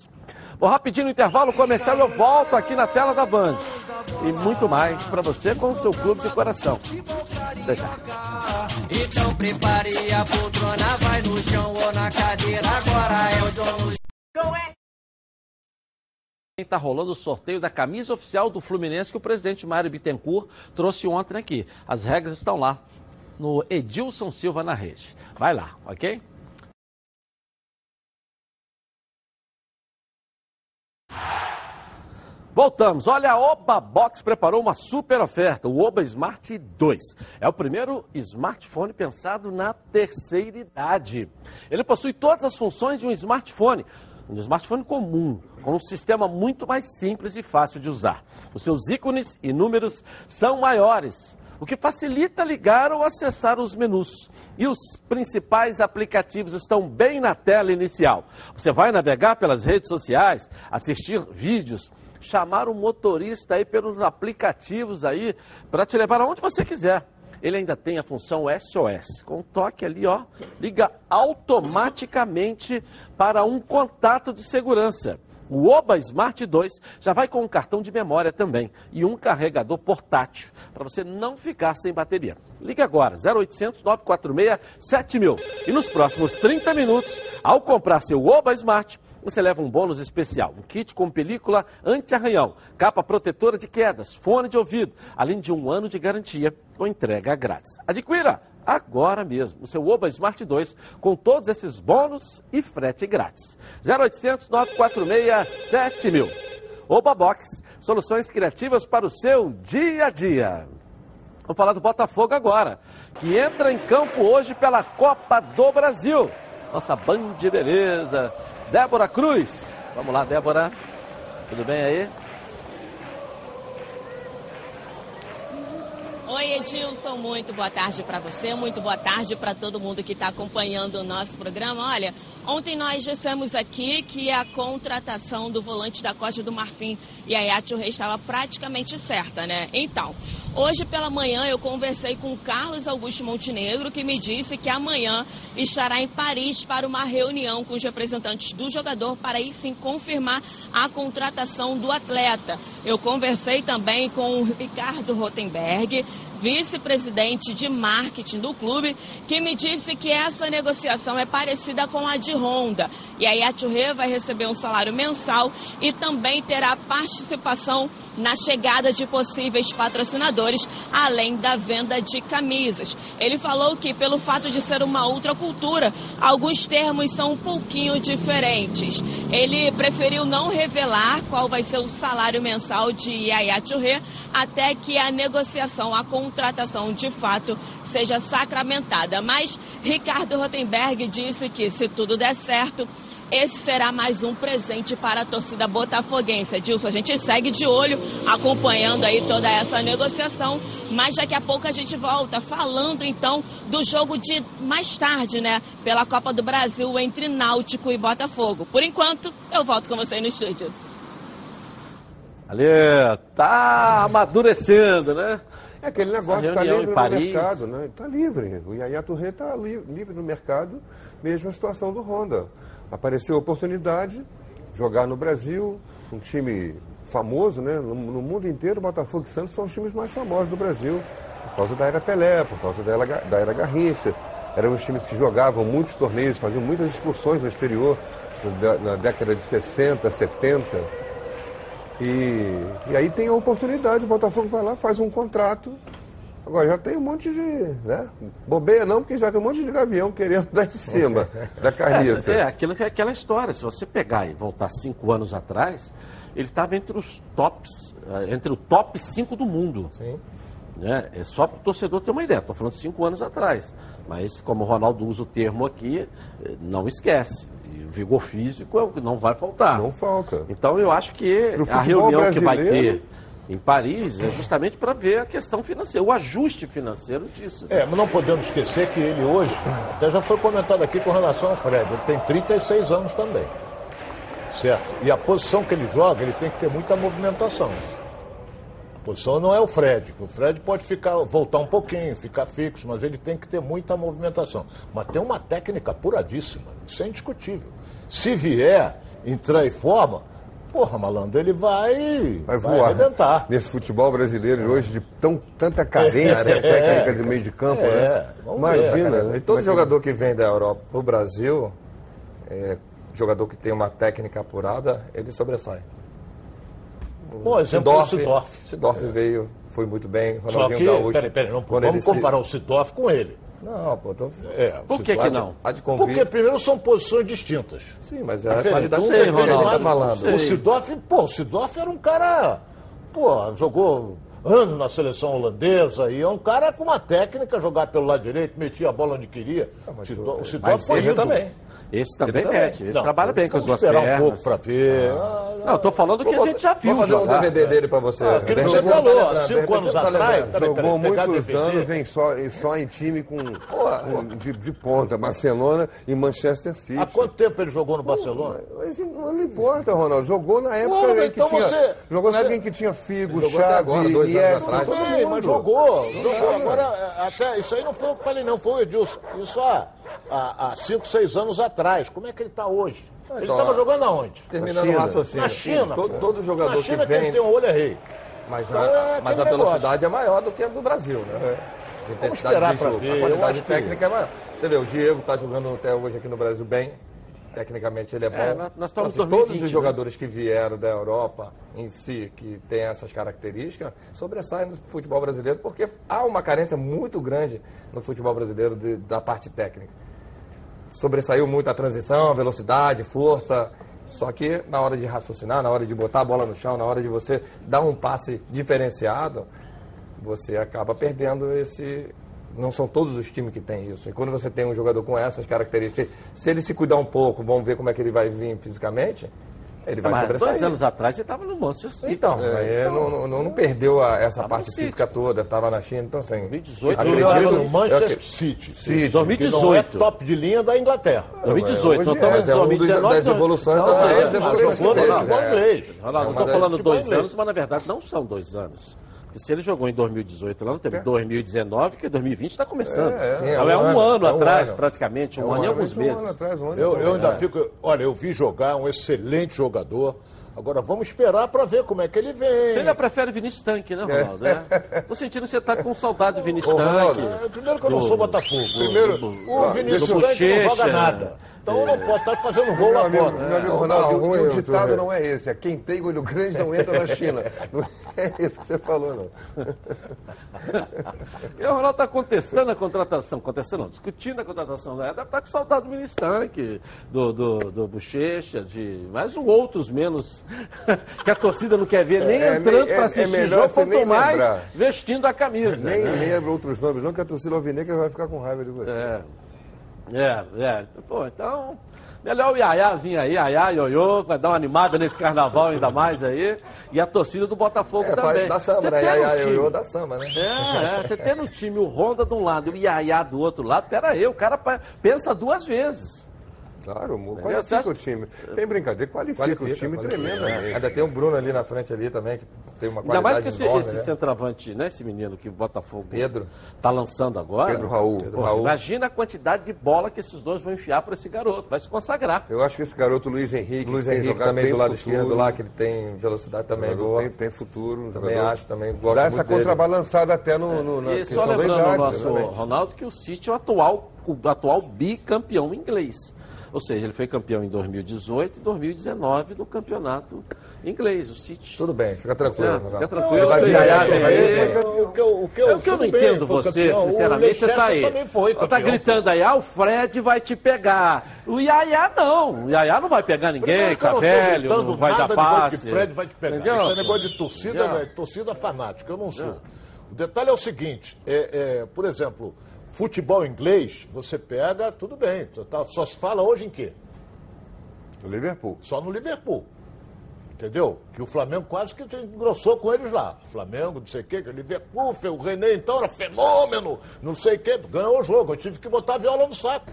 Vou rapidinho no intervalo comercial eu volto aqui na tela da Band. E muito mais para você com o seu clube de coração. Até já. Então prepare a poltrona, vai no chão ou na cadeira, agora é o dono. Está rolando o sorteio da camisa oficial do Fluminense que o presidente Mário Bittencourt trouxe ontem aqui. As regras estão lá no Edilson Silva na rede. Vai lá, ok? Voltamos. Olha, a Oba Box preparou uma super oferta, o Oba Smart 2. É o primeiro smartphone pensado na terceira idade. Ele possui todas as funções de um smartphone, um smartphone comum, com um sistema muito mais simples e fácil de usar. Os seus ícones e números são maiores, o que facilita ligar ou acessar os menus. E os principais aplicativos estão bem na tela inicial. Você vai navegar pelas redes sociais, assistir vídeos, chamar o motorista aí pelos aplicativos aí para te levar aonde você quiser. Ele ainda tem a função SOS. Com um toque ali, ó, liga automaticamente para um contato de segurança. O Oba Smart 2 já vai com um cartão de memória também e um carregador portátil para você não ficar sem bateria. Ligue agora, 0800 946 7000. E nos próximos 30 minutos, ao comprar seu Oba Smart, você leva um bônus especial, um kit com película anti-arranhão, capa protetora de quedas, fone de ouvido, além de um ano de garantia com entrega grátis. Adquira agora mesmo o seu Oba Smart 2 com todos esses bônus e frete grátis. 0800 946 7000. Oba Box, soluções criativas para o seu dia a dia. Vamos falar do Botafogo agora, que entra em campo hoje pela Copa do Brasil. Nossa Band Beleza Débora Cruz. Vamos lá, Débora. Tudo bem aí? Oi, Edilson, muito boa tarde para você, muito boa tarde para todo mundo que está acompanhando o nosso programa. Olha, ontem nós dissemos aqui que a contratação do volante da Costa do Marfim e a Yatio Rei estava praticamente certa, né? Então, hoje pela manhã eu conversei com o Carlos Augusto Montenegro, que me disse que amanhã estará em Paris para uma reunião com os representantes do jogador para aí sim confirmar a contratação do atleta. Eu conversei também com o Ricardo Rotenberg, vice-presidente de marketing do clube, que me disse que essa negociação é parecida com a de Honda. E a Yaturre vai receber um salário mensal e também terá participação na chegada de possíveis patrocinadores, além da venda de camisas. Ele falou que, pelo fato de ser uma outra cultura, alguns termos são um pouquinho diferentes. Ele preferiu não revelar qual vai ser o salário mensal de Yaya Touré até que a negociação, a contratação de fato seja sacramentada. Mas Ricardo Rotenberg disse que, se tudo der certo, esse será mais um presente para a torcida botafoguense. Edilson, a gente segue de olho, acompanhando aí toda essa negociação, mas daqui a pouco a gente volta falando então do jogo de mais tarde, né, pela Copa do Brasil entre Náutico e Botafogo. Por enquanto, eu volto com você no estúdio. Ali, tá amadurecendo, né? É aquele negócio está livre no mercado, né? Está livre. O Yaya Touré está livre no mercado, mesmo a situação do Honda apareceu a oportunidade, jogar no Brasil, um time famoso, né? No, no, mundo inteiro, Botafogo e Santos são os times mais famosos do Brasil, por causa da era Pelé, por causa da era, da era Garrincha. Eram os times que jogavam muitos torneios, faziam muitas excursões no exterior, na década de 60, 70. E, e aí tem a oportunidade, o Botafogo vai lá, faz um contrato Agora já tem um monte de. Né? Bobeia não, porque já tem um monte de gavião querendo dar em cima da carniça. É, é, aquilo, é aquela história. Se você pegar e voltar cinco anos atrás, ele estava entre os tops, eh, entre o top 5 do mundo. Sim. Né? É só para o torcedor ter uma ideia. Estou falando cinco anos atrás. Mas como o Ronaldo usa o termo aqui, eh, não esquece. E o vigor físico é o que não vai faltar. Não falta. Então eu acho que a reunião que vai ter em Paris é justamente para ver a questão financeira, o ajuste financeiro disso. É, mas não podemos esquecer que ele hoje, até já foi comentado aqui com relação ao Fred, ele tem 36 anos também. Certo? E a posição que ele joga, ele tem que ter muita movimentação. A posição não é o Fred, que o Fred pode ficar, voltar um pouquinho, ficar fixo, mas ele tem que ter muita movimentação. Mas tem uma técnica apuradíssima, isso é indiscutível. Se vier entrar em forma, Porra, malandro, ele vai, vai, vai voar. arrebentar. Nesse futebol brasileiro hoje, de tão, tanta carência é, técnica é, de meio de campo, é, né? Imagina. Ver, né? E todo jogador que vem da Europa para o Brasil, é, jogador que tem uma técnica apurada, ele sobressai. Bom, exemplo Sidorf, Sidorf. Sidorf veio, foi muito bem. Ronaldinho Só que, Gaúcho, peraí, peraí, não vamos comparar se... o Sidorf com ele. Não, pô, tô... é, Por que, que não? Porque primeiro são posições distintas. Sim, mas é a qualidade sei, Ronaldo, tá falando. O Sidoff, pô, o Sidoff era um cara, pô, jogou anos na seleção holandesa e é um cara com uma técnica, jogar pelo lado direito, metia a bola onde queria. Ah, o Sidoff foi ídolo. também. Esse também mete. Esse não, trabalha bem com as duas esperar pernas. um pouco para ver. Ah, não, eu tô falando que a gente já viu. Vou fazer jogar. um DVD dele para você. Ah, aquilo que você falou, há cinco anos tá atrás. Jogou muitos anos, vem só, só em time com, com de, de, ponta, Barcelona e Manchester City. Há quanto tempo ele jogou no Barcelona? Mas, não importa, Ronaldo. Jogou na época Pô, então que tinha. Você, jogou na época em que tinha Figo, Chave, Iniesta, todo mundo. Mas jogou. Jogou. Agora, até, isso aí não foi o que falei, não. Foi o Edilson. Isso há há 5, 6 anos atrás. Como é que ele está hoje? Ele estava jogando aonde? Terminando o raciocínio. Na China. Todo, todo jogador Na China que vem... tem um olho é rei. Mas, então, a, é mas a velocidade é maior do que a do Brasil, né? É. A intensidade de jogo, ver, a qualidade técnica que... é maior. Você vê, o Diego está jogando até hoje aqui no Brasil bem. Tecnicamente ele é bom. É, nós estamos assim, 2020, todos os jogadores né? que vieram da Europa em si, que têm essas características, sobressaem no futebol brasileiro, porque há uma carência muito grande no futebol brasileiro de, da parte técnica sobressaiu muito a transição, a velocidade, força. Só que na hora de raciocinar, na hora de botar a bola no chão, na hora de você dar um passe diferenciado, você acaba perdendo esse. Não são todos os times que têm isso. E quando você tem um jogador com essas características, se ele se cuidar um pouco, vamos ver como é que ele vai vir fisicamente, ele vai mas sobressair. Dois anos atrás ele estava no Manchester City. Então, é, então não, não, não, perdeu a, essa parte física toda, estava na China, então assim. 2018 acredito, no Manchester é City. Sim, 2018. Não é top de linha da Inglaterra. 2018. Então, é, mas é 2019, das evoluções não, das, é, das evoluções que não estou falando dois anos, mas na verdade não são dois anos. Porque se ele jogou em 2018 lá, não teve é. 2019, que 2020 está começando. É, é. Sim, é, é um, ano, ano é um atrás, ano. praticamente, um, é um ano e alguns meses. Um atrás, um ano eu, eu ainda fico. Olha, eu vi jogar um excelente jogador Agora vamos esperar para ver como é que ele vem. Você ainda prefere Vinícius Tanque, né, Ronaldo? É. Tô sentindo que você tá com saudade do Vinícius Tanque. É, primeiro que eu não sou Botafogo. Primeiro, o Vinícius Tanque não joga nada. Então eu não posso estar fazendo gol lá amigo, fora. Meu amigo Ronaldo, o, o ditado não é esse. É quem tem olho grande não entra na China. Não é isso que você falou, não. E o Ronaldo está contestando a contratação. Contestando não, discutindo a contratação. Né? Deve estar com saudade do Ministro Tanque, do, do, do Bochecha, de mais um outros menos que a torcida não quer ver nem É, entrando é- para é assistir melhor jogo, quanto mais lembrar. vestindo a camisa. Nem né? lembra outros nomes, não, que a torcida alvinegra vai ficar com raiva de você. É. É, é. Pô, então, melhor o Iaiá vir aí, Iaiá, Ioiô, vai dar uma animada nesse carnaval ainda mais aí. E a torcida do Botafogo É, também. dá samba, Você né? Iaiá, ioiô, dá samba, né? É, é, você tem no time o Honda de um lado e o Iaiá do outro lado, pera aí, o cara pensa duas vezes. Claro, qualifica acha- o time. Sem brincadeira, qualifica, o time qualifica. tremendamente. Ainda tem o Bruno ali na frente ali também, que tem uma Ainda qualidade mais que esse, enorme, esse né? centroavante, né, esse menino que o Botafogo Pedro. tá lançando agora. Pedro Raul. Pô, Pedro Raul. Imagina a quantidade de bola que esses dois vão enfiar para esse garoto, vai se consagrar. Eu acho que esse garoto Luiz Henrique, Luiz Henrique também do lado futuro. esquerdo lá, que ele tem velocidade também. Tem, tem futuro. um Também jogador. acho, também gosto Dá essa contrabalançada até no, no, na E só da lembrando idade, ao nosso. Ronaldo que o City é o atual, o atual bicampeão inglês. Ou seja, ele foi campeão em 2018 e 2019 do campeonato inglês, o City. Tudo bem, fica tranquilo. Certo, fica tranquilo. Vai que o virar, Iaiá vai virar. O que eu, o que eu, É o que eu não bem, entendo você, campeão. Sinceramente, você tá Leicester aí. também foi tá campeão. gritando aí, ah, o Fred vai te pegar. O Iaiá não. O Iaiá não vai pegar ninguém, tá não velho, não vai dar passe. que Fred vai te pegar. Entendeu? Isso é negócio de torcida, né? torcida fanática. Eu não sou. O detalhe é o seguinte: é, é, por exemplo, futebol inglês, você pega, tudo bem. tá- Só se fala hoje em quê? O Liverpool. Só no Liverpool. Entendeu? Que o Flamengo quase que engrossou com eles lá. Flamengo, não sei o quê, que o Liverpool, o René então era fenômeno, não sei o quê. Ganhou o jogo, eu tive que botar a viola no saco.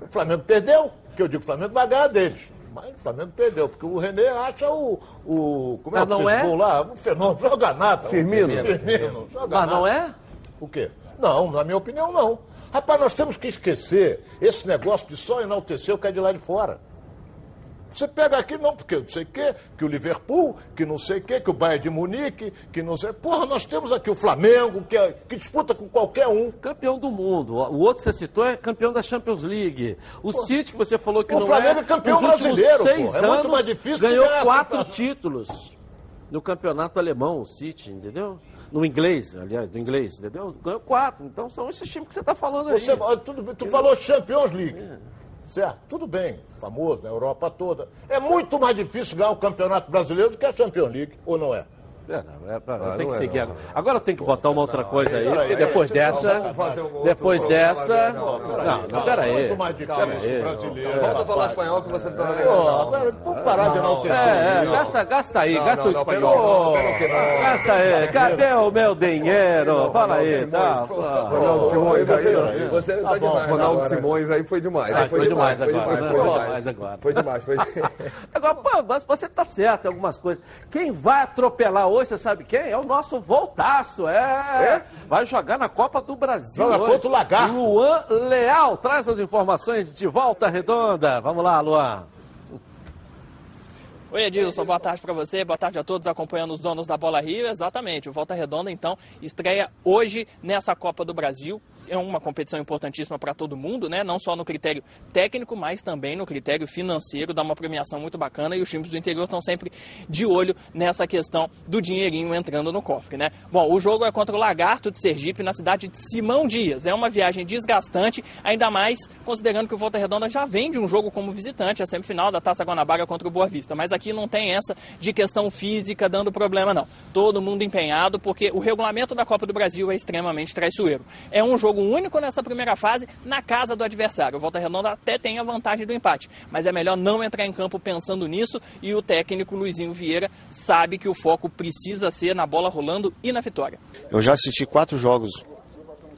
O Flamengo perdeu, que eu digo, o Flamengo vai ganhar deles. Mas o Flamengo perdeu, porque o René acha o. o como é que não fez é? gol lá? Um fenômeno, joga nada. Firmino. Firmino, joga Mas não nada. é? O quê? Não, na minha opinião, não. Rapaz, nós temos que esquecer esse negócio de só enaltecer o que é de lá de fora. Você pega aqui, não, porque não sei o quê, que o Liverpool, que não sei o quê, que o Bayern de Munique, que não sei. Porra, nós temos aqui o Flamengo, que, é- que disputa com qualquer um. Campeão do mundo. O outro que você citou é campeão da Champions League. O City, que você falou que O não Flamengo é. é campeão nos últimos brasileiro, Seis pô. É muito mais difícil Ganhou quatro títulos no campeonato alemão, o City, entendeu? No inglês, aliás, do inglês, entendeu? Ganhou quatro. Então são esses times que você está falando aí. Você, tudo bem, tu falou Champions League. Certo? Tudo bem, famoso na Europa toda. É muito mais difícil ganhar o Campeonato Brasileiro do que a Champions League, ou não é? É, não, é pra- Ah, tem não que é, seguir não. agora. Agora eu tenho que botar uma outra coisa aí, peraí, porque depois peraí, dessa. Depois dessa. não, Não, não, não, pera aí. Muito mais difícil Pera aí. brasileiro. Volta a falar espanhol que você tá Pô, legal. vamos parar de enaltecer. É, é, Não. gasta, aí, Não, gasta não, o não, espanhol. não. Gasta aí, cadê o meu dinheiro? Fala aí, tá? Ronaldo Simões aí. Você tá, Tá demais. Ronaldo. Simões aí foi demais. Foi demais agora, foi demais. Foi demais, foi Agora, você tá certo em algumas coisas. Quem vai atropelar hoje, você sabe quem? É o nosso voltaço, é. Vai jogar na Copa do Brasil. Joga hoje. contra o Lagarto. Luan Leal traz as informações de volta redonda. Vamos lá, Luan. Oi, Edilson, boa tarde para você, boa tarde a todos acompanhando os donos da Bola Rio. Exatamente, o Volta Redonda, então, estreia hoje nessa Copa do Brasil. É uma competição importantíssima para todo mundo, né? Não só no critério técnico, mas também no critério financeiro. Dá uma premiação muito bacana e os times do interior estão sempre de olho nessa questão do dinheirinho entrando no cofre, né? Bom, o jogo é contra o Lagarto de Sergipe, na cidade de Simão Dias. É uma viagem desgastante, ainda mais considerando que o Volta Redonda já vem de um jogo como visitante, a semifinal da Taça Guanabara contra o Boa Vista. Mas aqui não tem essa de questão física dando problema, não. Todo mundo empenhado, porque o regulamento da Copa do Brasil é extremamente traiçoeiro. É um jogo único nessa primeira fase, na casa do adversário. O Volta Redonda até tem a vantagem do empate, mas é melhor não entrar em campo pensando nisso e o técnico Luizinho Vieira sabe que o foco precisa ser na bola rolando e na vitória. Eu já assisti quatro jogos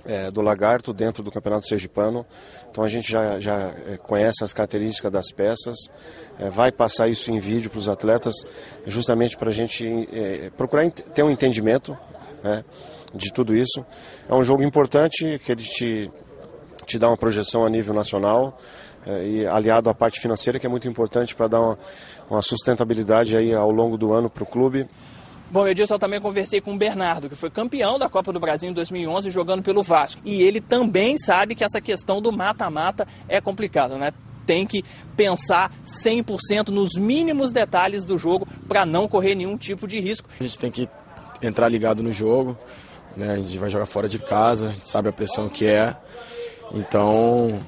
é, do Lagarto dentro do Campeonato Sergipano, então a gente já, já é, conhece as características das peças, é, vai passar isso em vídeo para os atletas, justamente para a gente é, procurar ter um entendimento né, de tudo isso. É um jogo importante que ele te, te dá uma projeção a nível nacional. é, e aliado à parte financeira, que é muito importante para dar uma, uma sustentabilidade aí ao longo do ano para o clube. Bom, eu disse, eu também conversei com o Bernardo, que foi campeão da Copa do Brasil em 2011 jogando pelo Vasco. E ele também sabe que essa questão do mata-mata é complicada, né? Tem que pensar 100% nos mínimos detalhes do jogo para não correr nenhum tipo de risco. A gente tem que entrar ligado no jogo, né? A gente vai jogar fora de casa, a gente sabe a pressão que é. Então,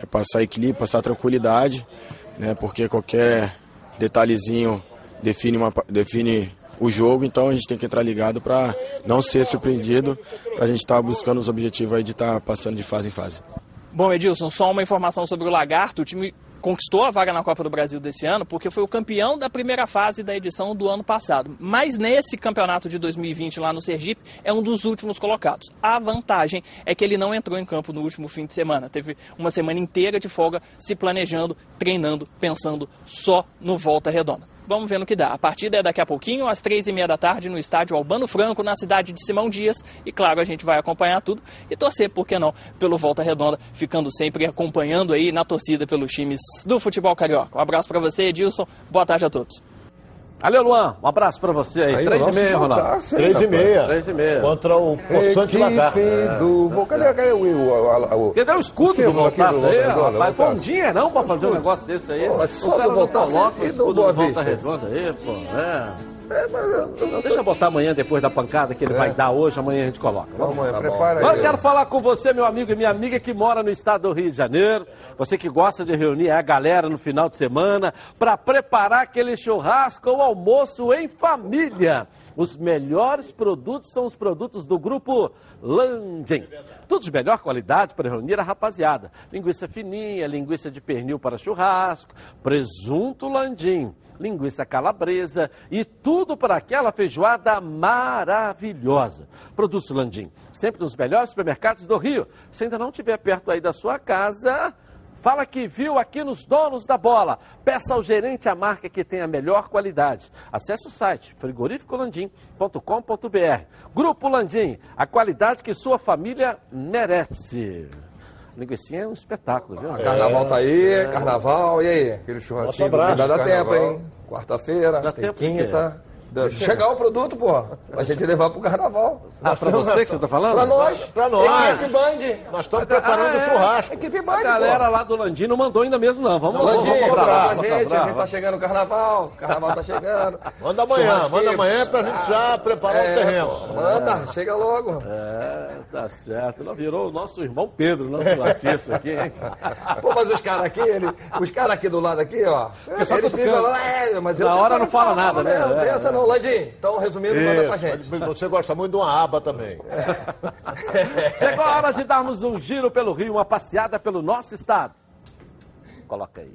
é passar equilíbrio, passar tranquilidade, né? Porque qualquer detalhezinho define, uma, define o jogo, então a gente tem que entrar ligado para não ser surpreendido, para a gente estar tá buscando os objetivos aí de estar tá passando de fase em fase. Bom, Edilson, só uma informação sobre o Lagarto. O time conquistou a vaga na Copa do Brasil desse ano porque foi o campeão da primeira fase da edição do ano passado. Mas nesse campeonato de 2020 lá no Sergipe é um dos últimos colocados. A vantagem é que ele não entrou em campo no último fim de semana. Teve uma semana inteira de folga se planejando, treinando, pensando só no volta redonda. Vamos ver no que dá. A partida é daqui a pouquinho, às três e meia da tarde, no estádio Albano Franco, na cidade de Simão Dias. E claro, a gente vai acompanhar tudo e torcer, por que não, pelo Volta Redonda, ficando sempre acompanhando aí na torcida pelos times do futebol carioca. Um abraço para você, Edilson. Boa tarde a todos. Valeu, Luan. Um abraço pra você aí. Três e meia, Ronaldo. Três e meia. Três e meia. Contra o Poçante Lagarto. do... Cadê, cadê o... o, o cadê o escudo do Voltaço aí, rapaz? Foi um não pra fazer um negócio desse aí. Só do Voltaço e do Boa Vista. Redonda aí, pô. É. É, mas não, deixa eu botar amanhã depois da pancada que ele é. vai dar hoje, amanhã a gente coloca. Vamos, amanhã, tá prepara aí. Eu quero falar com você, meu amigo e minha amiga que mora no estado do Rio de Janeiro. Você que gosta de reunir a galera no final de semana para preparar aquele churrasco ou almoço em família. Os melhores produtos são os produtos do grupo Landim. Tudo de melhor qualidade para reunir a rapaziada. Linguiça fininha, linguiça de pernil para churrasco, presunto Landim linguiça calabresa e tudo para aquela feijoada maravilhosa. Produto Landim, sempre nos melhores supermercados do Rio. Se ainda não estiver perto aí da sua casa, Fala que viu aqui nos donos da bola. Peça ao gerente a marca que tem a melhor qualidade. Acesse o site frigorificolandim.com.br. Grupo Landim, a qualidade que sua família merece. Linguiça é um espetáculo, viu? Carnaval tá aí, é. carnaval, e aí? Aquele churrasquinho, dá, dá tempo, hein? Quarta-feira, tem quinta. Chegar o produto, pô, pra gente levar pro carnaval. Ah, pra você que você tá falando? Pra nós. Pra nós. Equipe Band. Nós estamos preparando o ah, é. churrasco. Equipe Band, A galera pô. lá do Landim não mandou ainda mesmo, não. Vamos, Landim, vamos cobrar. Pra gente, a gente tá chegando o carnaval, o carnaval tá chegando. Manda amanhã, manda amanhã pra gente já preparar é, o terreno. Pô, manda, chega logo. É, tá certo. Não virou o nosso irmão Pedro, nosso artista aqui, hein? Pô, mas os caras aqui, ele, os caras aqui do lado aqui, ó, eles ficam lá, é, mas eu... Na hora não fala nada, né? Não tem essa não, Landim. Então, resumindo, Isso, manda pra gente. Você gosta muito de uma aba também. Chegou a hora de darmos um giro pelo Rio, uma passeada pelo nosso estado. Coloca aí.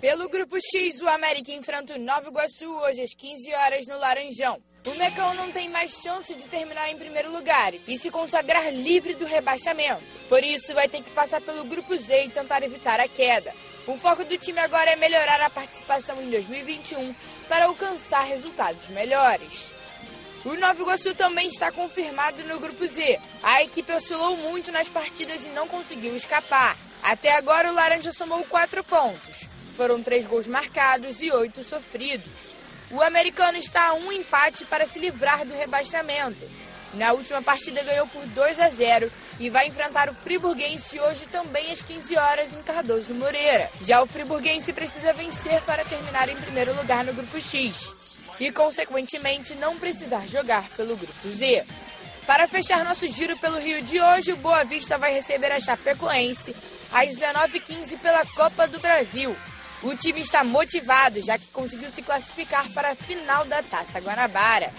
Pelo Grupo X, o América enfrenta o Nova Iguaçu hoje às 15 horas no Laranjão. O Mecão não tem mais chance de terminar em primeiro lugar e se consagrar livre do rebaixamento. Por isso, vai ter que passar pelo Grupo Z e tentar evitar a queda. O foco do time agora é melhorar a participação em 2021 para alcançar resultados melhores. O Nova Iguaçu também está confirmado no Grupo Z. A equipe oscilou muito nas partidas e não conseguiu escapar. Até agora, o Laranja somou quatro pontos. Foram três gols marcados e oito sofridos. O americano está a um empate para se livrar do rebaixamento. Na última partida ganhou por 2 a 0 e vai enfrentar o Friburguense hoje também às 15 horas em Cardoso Moreira. Já o Friburguense precisa vencer para terminar em primeiro lugar no grupo X e, consequentemente, não precisar jogar pelo grupo Z. Para fechar nosso giro pelo Rio de hoje, o Boa Vista vai receber a Chapecoense às 19h15 pela Copa do Brasil. O time está motivado, já que conseguiu se classificar para a final da Taça Guanabara.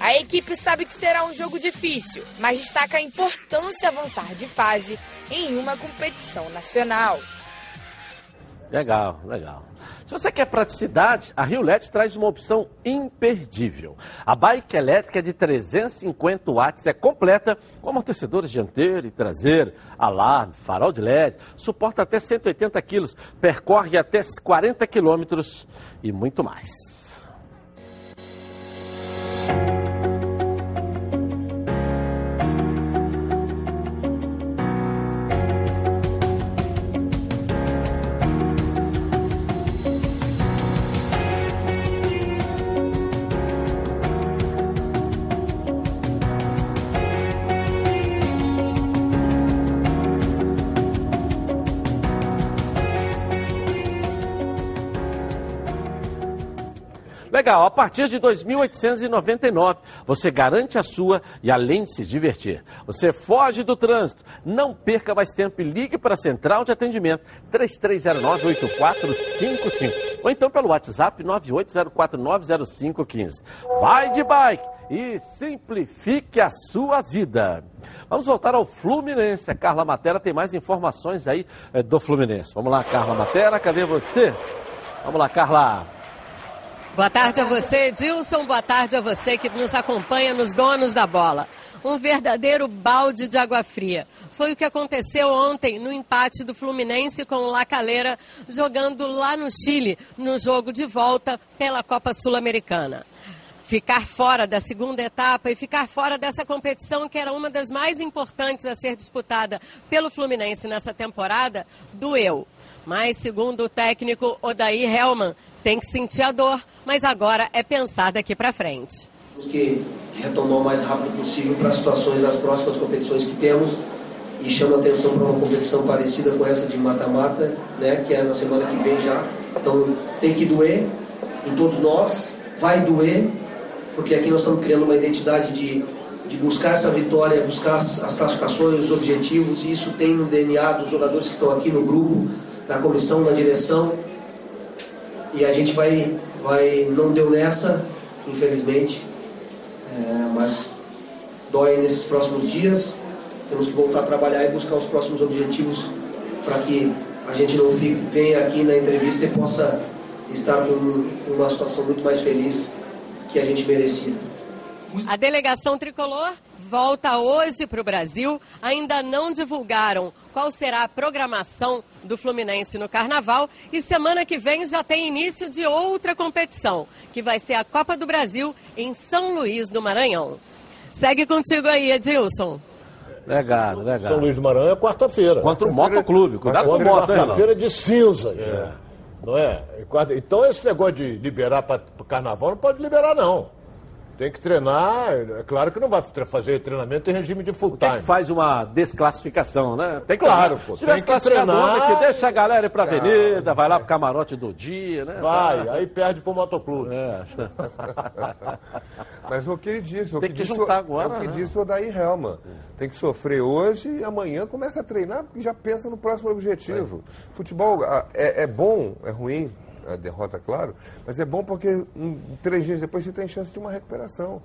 A equipe sabe que será um jogo difícil, mas destaca a importância avançar de fase em uma competição nacional. Legal, legal. Se você quer praticidade, a Rio LED traz uma opção imperdível. A bike elétrica de 350 watts é completa com amortecedores dianteiro e traseiro, alarme, farol de LED, suporta até 180 quilos, percorre até 40 quilômetros e muito mais. Legal, a partir de 2.899, você garante a sua e além de se divertir, você foge do trânsito. Não perca mais tempo e ligue para a central de atendimento 3309-8455 ou então pelo WhatsApp 980490515. Vai de bike e simplifique a sua vida. Vamos voltar ao Fluminense. A Carla Matera tem mais informações aí é, do Fluminense. Vamos lá, Carla Matera, cadê você? Vamos lá, Carla. Boa tarde a você, Edilson. Boa tarde a você que nos acompanha nos Donos da Bola. Um verdadeiro balde de água fria. Foi o que aconteceu ontem no empate do Fluminense com o La Calera, jogando lá no Chile, no jogo de volta pela Copa Sul-Americana ficar fora da segunda etapa e ficar fora dessa competição que era uma das mais importantes a ser disputada pelo Fluminense nessa temporada, doeu. Mas, segundo o técnico Odair Helman, tem que sentir a dor, mas agora é pensar daqui para frente. Temos que retomar o mais rápido possível para as situações das próximas competições que temos e chama atenção para uma competição parecida com essa de mata-mata, né, que é na semana que vem já. Então tem que doer em todos nós, vai doer, porque aqui nós estamos criando uma identidade de, de buscar essa vitória, buscar as classificações, os objetivos, e isso tem no DNA dos jogadores que estão aqui no grupo, na comissão, na direção, e a gente vai, vai não deu nessa, infelizmente, é, mas dói nesses próximos dias. Temos que voltar a trabalhar e buscar os próximos objetivos para que a gente não fique, venha aqui na entrevista e possa estar com uma situação muito mais feliz que a gente merecia. A delegação tricolor volta hoje para o Brasil. Ainda não divulgaram qual será a programação do Fluminense no Carnaval. E semana que vem já tem início de outra competição, que vai ser a Copa do Brasil em São Luís do Maranhão. Segue contigo aí, Edilson. Legal, legal. São Luís do Maranhão é quarta-feira. Contra o Motoclube. Cuidado com o moto, Quarta-feira de cinzas. É. Não é? Então esse negócio de liberar para o carnaval não pode liberar, não. Tem que treinar, é claro que não vai fazer treinamento em regime de full time. Que faz uma desclassificação, né? Tem que, claro, pô. Se tem que treinar. Aqui, deixa a galera ir pra cara, avenida, vai lá pro camarote do dia, né? Vai, tá. aí perde pro motoclube. É. Mas o que ele disse, o tem que, que juntar agora. É o que né? disse o Daí Helma. Tem que sofrer hoje e amanhã começa a treinar porque já pensa no próximo objetivo. É. Futebol é, é bom, é ruim, a derrota, claro, mas é bom porque um, três dias depois você tem chance de uma recuperação.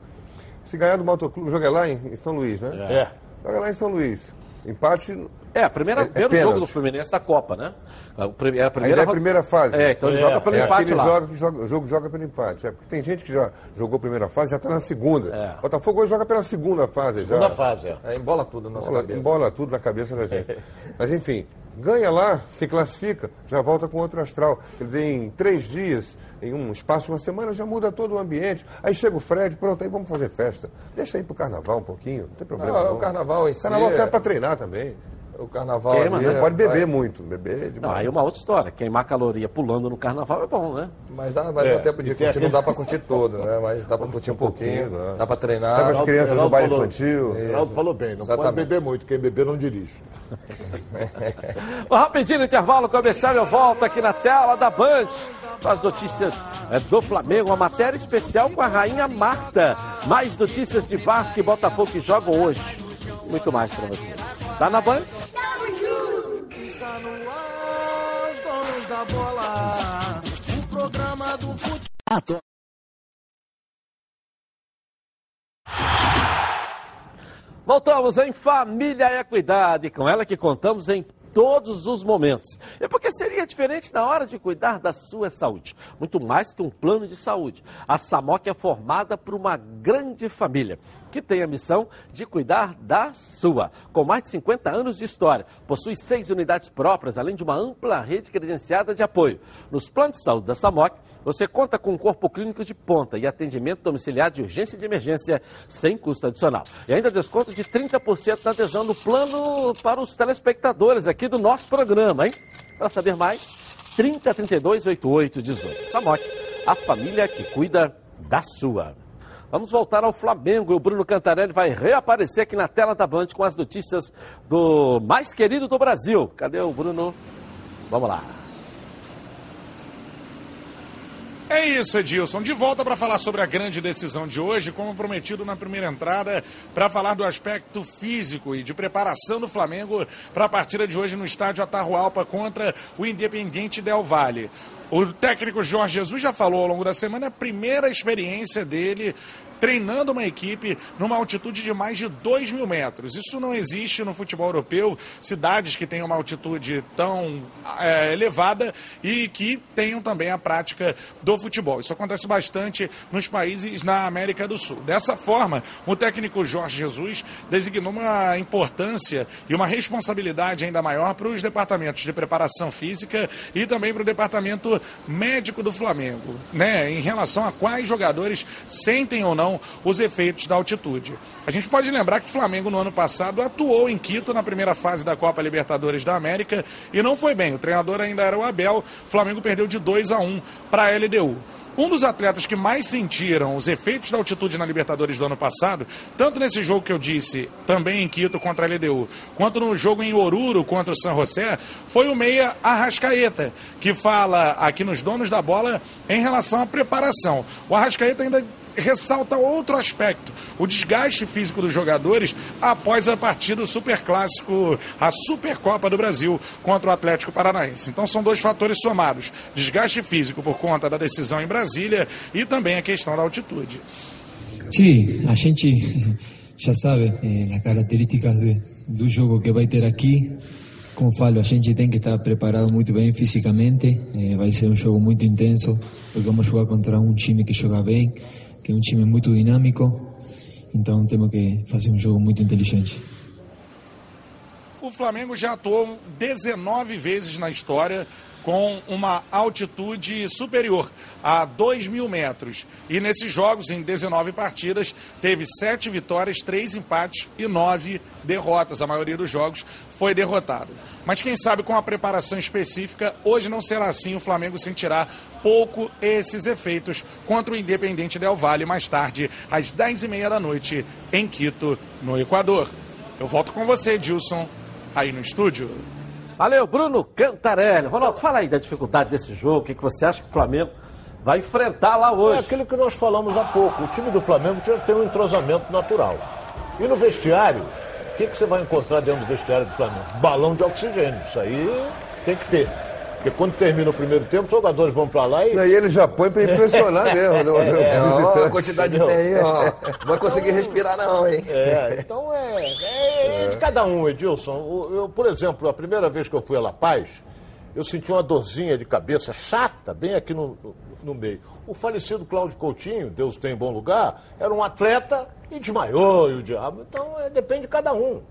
Se ganhar do Motoclube, joga lá em, em, São Luís, né? É. Joga lá em São Luís. Empate. É, a primeira, é, é primeiro jogo do Fluminense da Copa, né? A, é a primeira, é a primeira fase. É, então ele joga pelo é empate lá. Joga, joga, o jogo joga pelo empate. É, porque tem gente que já jogou a primeira fase já está na segunda. É. Botafogo hoje joga pela segunda fase segunda já. fase, é. é embola tudo na embola, cabeça. Embola tudo na cabeça da gente. Mas enfim, ganha lá, se classifica, já volta com outro astral. Quer dizer, em três dias, em um espaço de uma semana, já muda todo o ambiente. Aí chega o Fred, pronto, aí vamos fazer festa. Deixa aí pro carnaval um pouquinho, não tem problema. Não, não. o carnaval em si. O carnaval serve para treinar também. O carnaval. Queima, né? Pode beber vai... muito, beber demais. Não, aí é uma outra história. Queimar caloria pulando no carnaval é bom, né? Mas dá, mas é, dá tempo de curtir, aquele... não dá para curtir todo, né? Mas dá para curtir um pouquinho, pouquinho né? dá para treinar. Leva as crianças no baile infantil. O Geraldo falou bem, não Exatamente. pode beber muito, quem beber não dirige. um rapidinho intervalo comercial, eu volto aqui na tela da Band as notícias é, do Flamengo, uma matéria especial com a rainha Marta. Mais notícias de Vasco e Botafogo que jogam hoje. Muito mais para você. Tá na Band? Está no ar, os donos da bola. O programa do futebol. Voltamos em Família Equidade, com ela que contamos em todos os momentos. E porque seria diferente na hora de cuidar da sua saúde. Muito mais que um plano de saúde. A SAMOC é formada por uma grande família que tem a missão de cuidar da sua. Com mais de 50 anos de história, possui seis unidades próprias, além de uma ampla rede credenciada de apoio. Nos planos de saúde da SAMOC, você conta com um corpo clínico de ponta e atendimento domiciliar de urgência e de emergência sem custo adicional. E ainda desconto de 30% na adesão no plano para os telespectadores aqui do nosso programa, hein? Para saber mais, 30 32 88 18. Samok, a família que cuida da sua. Vamos voltar ao Flamengo o Bruno Cantarelli vai reaparecer aqui na tela da Band com as notícias do mais querido do Brasil. Cadê o Bruno? Vamos lá. É isso, Edilson. De volta para falar sobre a grande decisão de hoje, como prometido na primeira entrada, para falar do aspecto físico e de preparação do Flamengo para a partida de hoje no estádio Atahualpa contra o Independiente Del Valle. O técnico Jorge Jesus já falou ao longo da semana, a primeira experiência dele treinando uma equipe numa altitude de mais de 2 mil metros. Isso não existe no futebol europeu, cidades que tenham uma altitude tão é, elevada e que tenham também a prática do futebol. Isso acontece bastante nos países na América do Sul. Dessa forma, o técnico Jorge Jesus designou uma importância e uma responsabilidade ainda maior para os departamentos de preparação física e também para o departamento médico do Flamengo, né, em relação a quais jogadores sentem ou não os efeitos da altitude. A gente pode lembrar que o Flamengo no ano passado atuou em Quito na primeira fase da Copa Libertadores da América e não foi bem. O treinador ainda era o Abel. O Flamengo perdeu de 2 a 1 para a LDU. Um dos atletas que mais sentiram os efeitos da altitude na Libertadores do ano passado, tanto nesse jogo que eu disse, também em Quito contra a LDU, quanto no jogo em Oruro contra o San José, foi o meia Arrascaeta, que fala aqui nos donos da bola em relação à preparação. O Arrascaeta ainda ressalta outro aspecto, o desgaste físico dos jogadores após a partida do Superclássico, a Supercopa do Brasil contra o Atlético Paranaense. Então são dois fatores somados, desgaste físico por conta da decisão em Brasília e também a questão da altitude. Sim, a gente já sabe eh, as características de, do jogo que vai ter aqui. Como falo, a gente tem que estar preparado muito bem fisicamente. Eh, vai ser um jogo muito intenso, porque vamos jogar contra um time que joga bem que é um time muito dinâmico, então temos que fazer um jogo muito inteligente. O Flamengo já atuou 19 vezes na história com uma altitude superior a 2 mil metros. E nesses jogos, em 19 partidas, teve 7 vitórias, 3 empates e 9 derrotas. A maioria dos jogos foi derrotado. Mas quem sabe com a preparação específica, hoje não será assim. O Flamengo sentirá pouco esses efeitos contra o Independente Del Valle mais tarde, às 10h30 da noite, em Quito, no Equador. Eu volto com você, Dilson, aí no estúdio. Valeu, Bruno Cantarelli. Ronaldo, fala aí da dificuldade desse jogo, o que, que você acha que o Flamengo vai enfrentar lá hoje? É aquilo que nós falamos há pouco. O time do Flamengo tinha que ter um entrosamento natural. E no vestiário, o que, que você vai encontrar dentro do vestiário do Flamengo? Balão de oxigênio. Isso aí tem que ter. Porque quando termina o primeiro tempo, os jogadores vão para lá e. Não, e ele já põe para impressionar mesmo. Né? É, ó, a quantidade de tem, ó. Não vai conseguir respirar, não, hein? É, então é, é, é de cada um, Edilson. Eu, por exemplo, a primeira vez que eu fui a La Paz, eu senti uma dorzinha de cabeça chata, bem aqui no, no, meio. O falecido Cláudio Coutinho, Deus tem em bom lugar, era um atleta e desmaiou e o diabo. Então é, depende de cada um.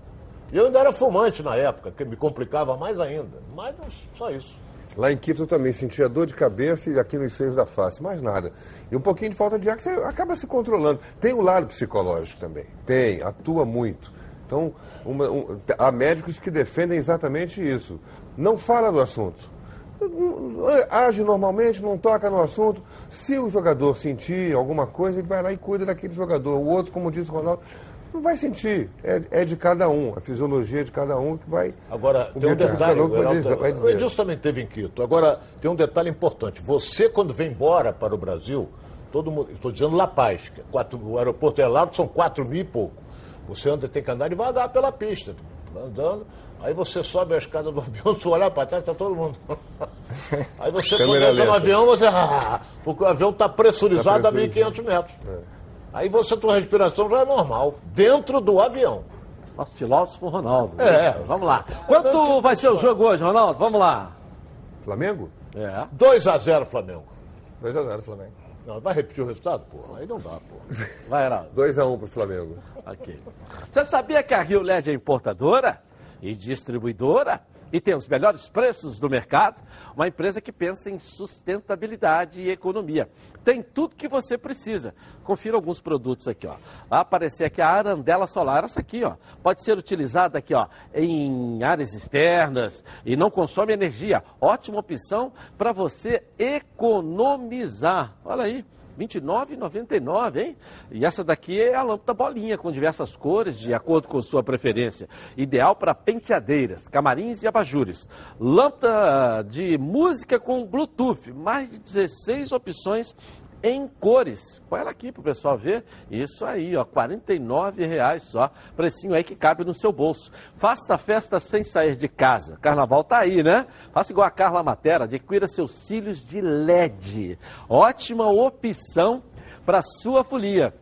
Eu ainda era fumante na época, que me complicava mais ainda. Mas só isso. Lá em Quito eu também sentia dor de cabeça e aqui nos seios da face, mais nada. E um pouquinho de falta de ar que você acaba se controlando. Tem o lado psicológico também, tem, atua muito. Então, uma, um, há médicos que defendem exatamente isso. Não fala do assunto. Age normalmente, não toca no assunto. Se o jogador sentir alguma coisa, ele vai lá e cuida daquele jogador. O outro, como disse o Ronaldo, não vai sentir. É, é, de cada um, a fisiologia de cada um que vai. Agora, tem um detalhe. O, Heraldo, vai dizer. o Edilson também teve em Quito. Agora, tem um detalhe importante. Você, quando vem embora para o Brasil, todo mundo. Estou dizendo La Paz, é quatro, o aeroporto é largo, são quatro mil e pouco. Você anda, tem que andar devagar pela pista. Andando. Aí você sobe a escada do avião, você olhar para trás, está todo mundo. Aí você, quando entra no avião, você. Porque o avião está pressurizado tá a 1.500 metros. É. Aí você, tua respiração já é normal, dentro do avião. Nosso filósofo Ronaldo. É. Vamos lá. Quanto vai ser o jogo hoje, Ronaldo? Vamos lá. Flamengo? É. 2x0 Flamengo. 2x0 Flamengo. Não, vai repetir o resultado? Pô, aí não dá, pô. Vai, Ronaldo. 2x1 pro Flamengo. Ok. Você sabia que a Rio LED é importadora e distribuidora e tem os melhores preços do mercado? Uma empresa que pensa em sustentabilidade e economia tem tudo que você precisa. Confira alguns produtos aqui, ó. Vai aparecer aqui a arandela solar, essa aqui, ó. Pode ser utilizada aqui, ó, em áreas externas e não consome energia. Ótima opção para você economizar. Olha aí. 29,99, hein? E essa daqui é a lâmpada bolinha, com diversas cores, de acordo com sua preferência. Ideal para penteadeiras, camarins e abajures. Lâmpada de música com Bluetooth, mais de 16 opções em cores. Põe ela aqui para o pessoal ver. Isso aí, ó, R$ 49,00 só. Precinho aí que cabe no seu bolso. Faça a festa sem sair de casa. Carnaval tá aí, né? Faça igual a Carla Matera, adquira seus cílios de LED. Ótima opção para sua folia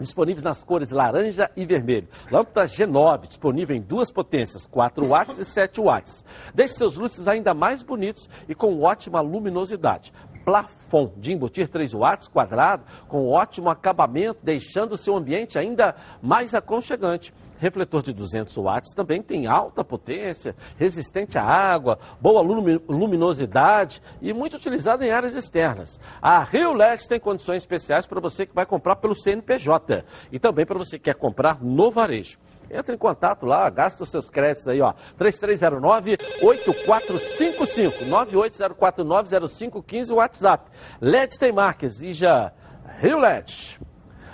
disponíveis nas cores laranja e vermelho. Lâmpada G9, disponível em duas potências, 4 watts e 7 watts. Deixe seus luzes ainda mais bonitos e com ótima luminosidade plafond de embutir 3 watts quadrado com ótimo acabamento, deixando o seu ambiente ainda mais aconchegante. Refletor de 200 watts também tem alta potência, resistente à água, boa luminosidade e muito utilizado em áreas externas. A Rio LED tem condições especiais para você que vai comprar pelo CNPJ e também para você que quer comprar no varejo. Entre em contato lá, gasta os seus créditos aí, ó. 3309-8455, 980490515, WhatsApp. LED tem marca, exija Rio LED.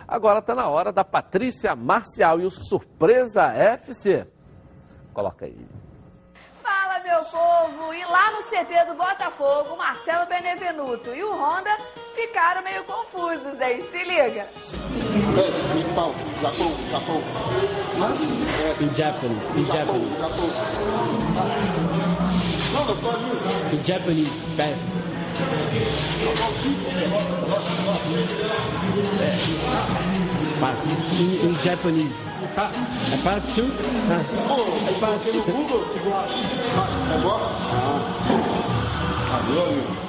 Agora está na hora da Patrícia Marcial e o Surpresa FC. Coloca aí. Meu povo! E lá no CT do Botafogo, Marcelo Benevenuto e o Honda ficaram meio confusos, hein? Se liga! Japão, Japão, Japão. Japanese. Ah, é para tu? Ah. É para tu.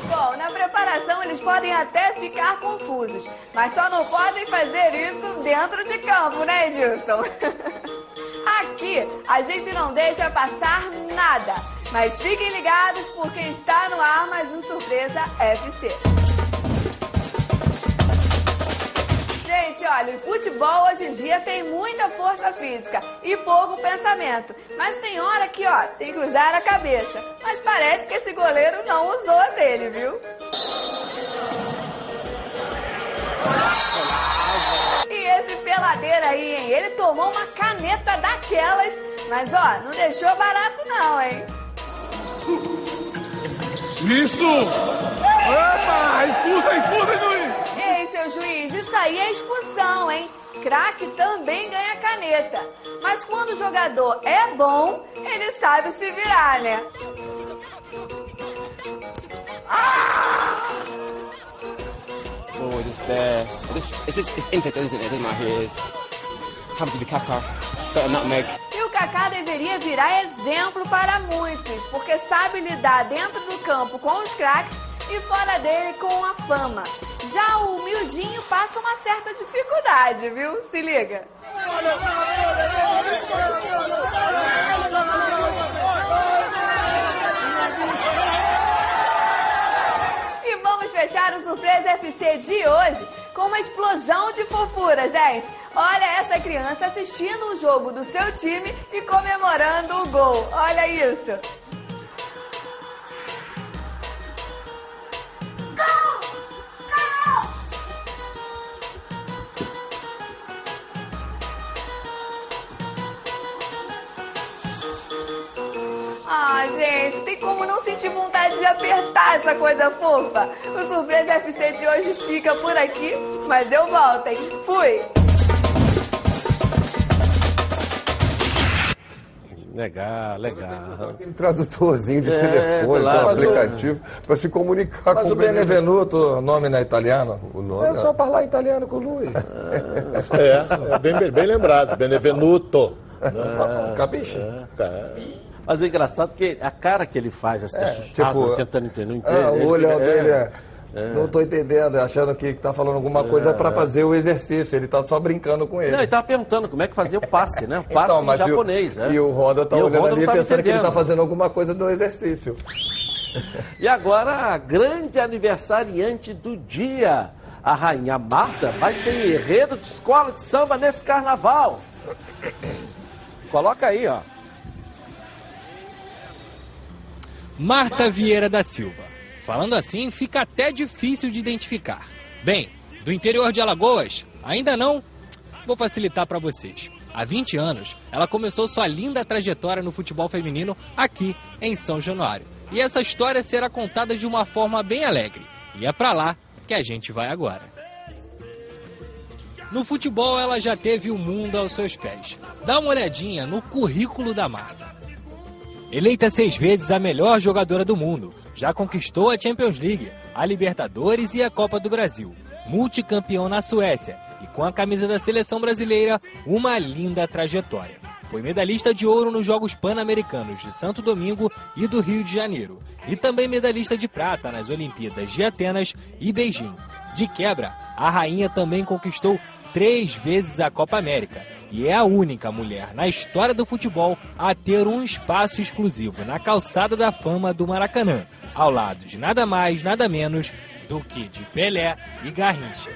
Bom, na preparação eles podem até ficar confusos, mas só não podem fazer isso dentro de campo, né, Edilson? Aqui a gente não deixa passar nada, mas fiquem ligados porque está no ar mais um Surpresa FC. Olha, futebol hoje em dia tem muita força física e pouco pensamento. Mas tem hora que, ó, tem que usar a cabeça. Mas parece que esse goleiro não usou a dele, viu? E esse peladeiro aí, hein? Ele tomou uma caneta daquelas, mas ó, não deixou barato não, hein? Isso! Opa! Expulsa, expulsa, juiz! Seu juiz, isso aí é expulsão, hein? Craque também ganha caneta. Mas quando o jogador é bom, ele sabe se virar, né? Oh, this there. This, it's just, it's insect, isn't it? It doesn't matter who it is. Happens to be Qatar. Got a nutmeg. E o Kaká deveria virar exemplo para muitos, porque sabe lidar dentro do campo com os craques e fora dele com a fama. Já o humildinho passa uma certa dificuldade, viu? Se liga. E vamos fechar o Surpresa FC de hoje com uma explosão de fofura, gente. Olha essa criança assistindo o jogo do seu time e comemorando o gol. Olha isso. Ah, gente, tem como não sentir vontade de apertar essa coisa fofa? O Surpresa FC de hoje fica por aqui, mas eu volto, hein? Fui! Legal, legal. Aquele tradutorzinho de É, telefone, claro. o- aplicativo, para se comunicar Mas com o Benevenuto, nome não é italiano? O nome É só falar italiano com o Luiz. É, é bem, bem lembrado. Benevenuto. É, Capiche? É. Mas é engraçado que a cara que ele faz, É, assustado, tipo, tentando entender, não Ah, o fica- dele é. É. Não tô entendendo, achando que tá falando alguma coisa É, para é. fazer o exercício. Ele tá só brincando com ele. Não, ele tava perguntando como é que fazia o passe, né? O passe Então, mas em e o- japonês, né? E o tá E o olhando Honda não ali tava pensando que ele tá entendendo. fazendo alguma coisa do exercício. E agora, a grande aniversariante do dia. A rainha Marta vai ser enredo de escola de samba nesse carnaval. Coloca aí, ó. Marta Vieira da Silva. Falando assim, fica até difícil de identificar. Bem, Do interior de Alagoas? Ainda não? Vou facilitar para vocês. Há 20 anos, ela começou sua linda trajetória no futebol feminino aqui em São Januário. E essa história será contada de uma forma bem alegre. E é para lá que a gente vai agora. No futebol, ela já teve o mundo aos seus pés. Dá uma olhadinha no currículo da Marta. Eleita seis vezes a melhor jogadora do mundo, já conquistou a Champions League, a Libertadores e a Copa do Brasil. Multicampeão na Suécia e com a camisa da seleção brasileira, uma linda trajetória. Foi medalhista de ouro nos Jogos Pan-Americanos de Santo Domingo e do Rio de Janeiro, e também medalhista de prata nas Olimpíadas de Atenas e Beijing. De quebra, a rainha também conquistou três vezes a Copa América e é a única mulher na história do futebol a ter um espaço exclusivo na calçada da fama do Maracanã, ao lado de nada mais, nada menos do que de Pelé e Garrincha.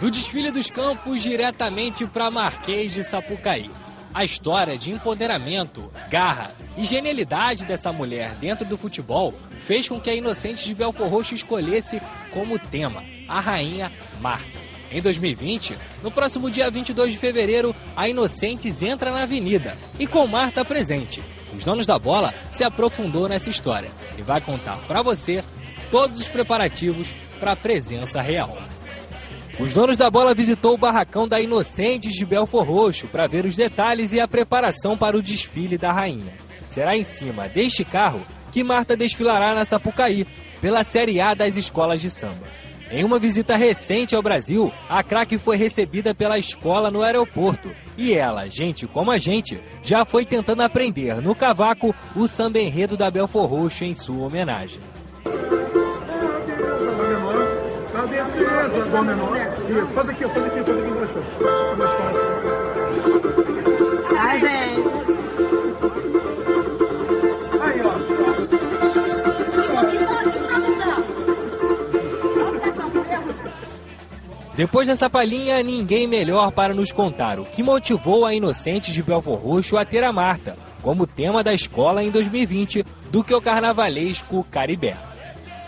Do desfile dos campos diretamente para Marquês de Sapucaí. A história de empoderamento, garra e genialidade dessa mulher dentro do futebol fez com que a Inocente de Belfor Roxo escolhesse como tema a Rainha Marta. Em 2020, no próximo dia 22 de fevereiro, a Inocentes entra na avenida e com Marta presente. Os donos da bola se aprofundou nessa história e vai contar para você todos os preparativos para a presença real. Os donos da bola visitou o barracão da Inocentes de Belfor Roxo para ver os detalhes e a preparação para o desfile da rainha. Será em cima deste carro que Marta desfilará na Sapucaí pela Série A das escolas de samba. Em uma visita recente ao Brasil, a craque foi recebida pela escola no aeroporto. E ela, gente como a gente, já foi tentando aprender no cavaco o samba enredo da Belfor Roxo em sua homenagem. Cadê a Dó menor? Faz aqui, faz aqui, faz aqui mais fácil. Depois dessa palhinha, ninguém melhor para nos contar o que motivou a Inocentes de Belfor Roxo a ter a Marta como tema da escola em 2020 do que o carnavalesco Caribé.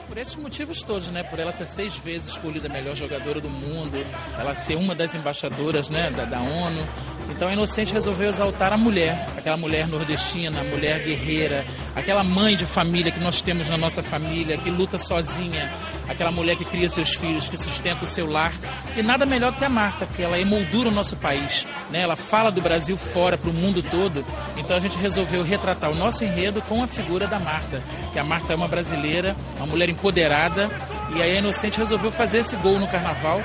Por esses motivos todos, né? Por ela ser seis vezes escolhida melhor jogadora do mundo, ela ser uma das embaixadoras né, da, da ONU. Então a Inocente resolveu exaltar a mulher, aquela mulher nordestina, mulher guerreira, aquela mãe de família que nós temos na nossa família, que luta sozinha, aquela mulher que cria seus filhos, que sustenta o seu lar. E nada melhor do que a Marta, porque ela emoldura o nosso país. Né? Ela fala do Brasil fora, para o mundo todo. Então a gente resolveu retratar o nosso enredo com a figura da Marta, que a Marta é uma brasileira, uma mulher empoderada. E aí a Inocente resolveu fazer esse gol no carnaval.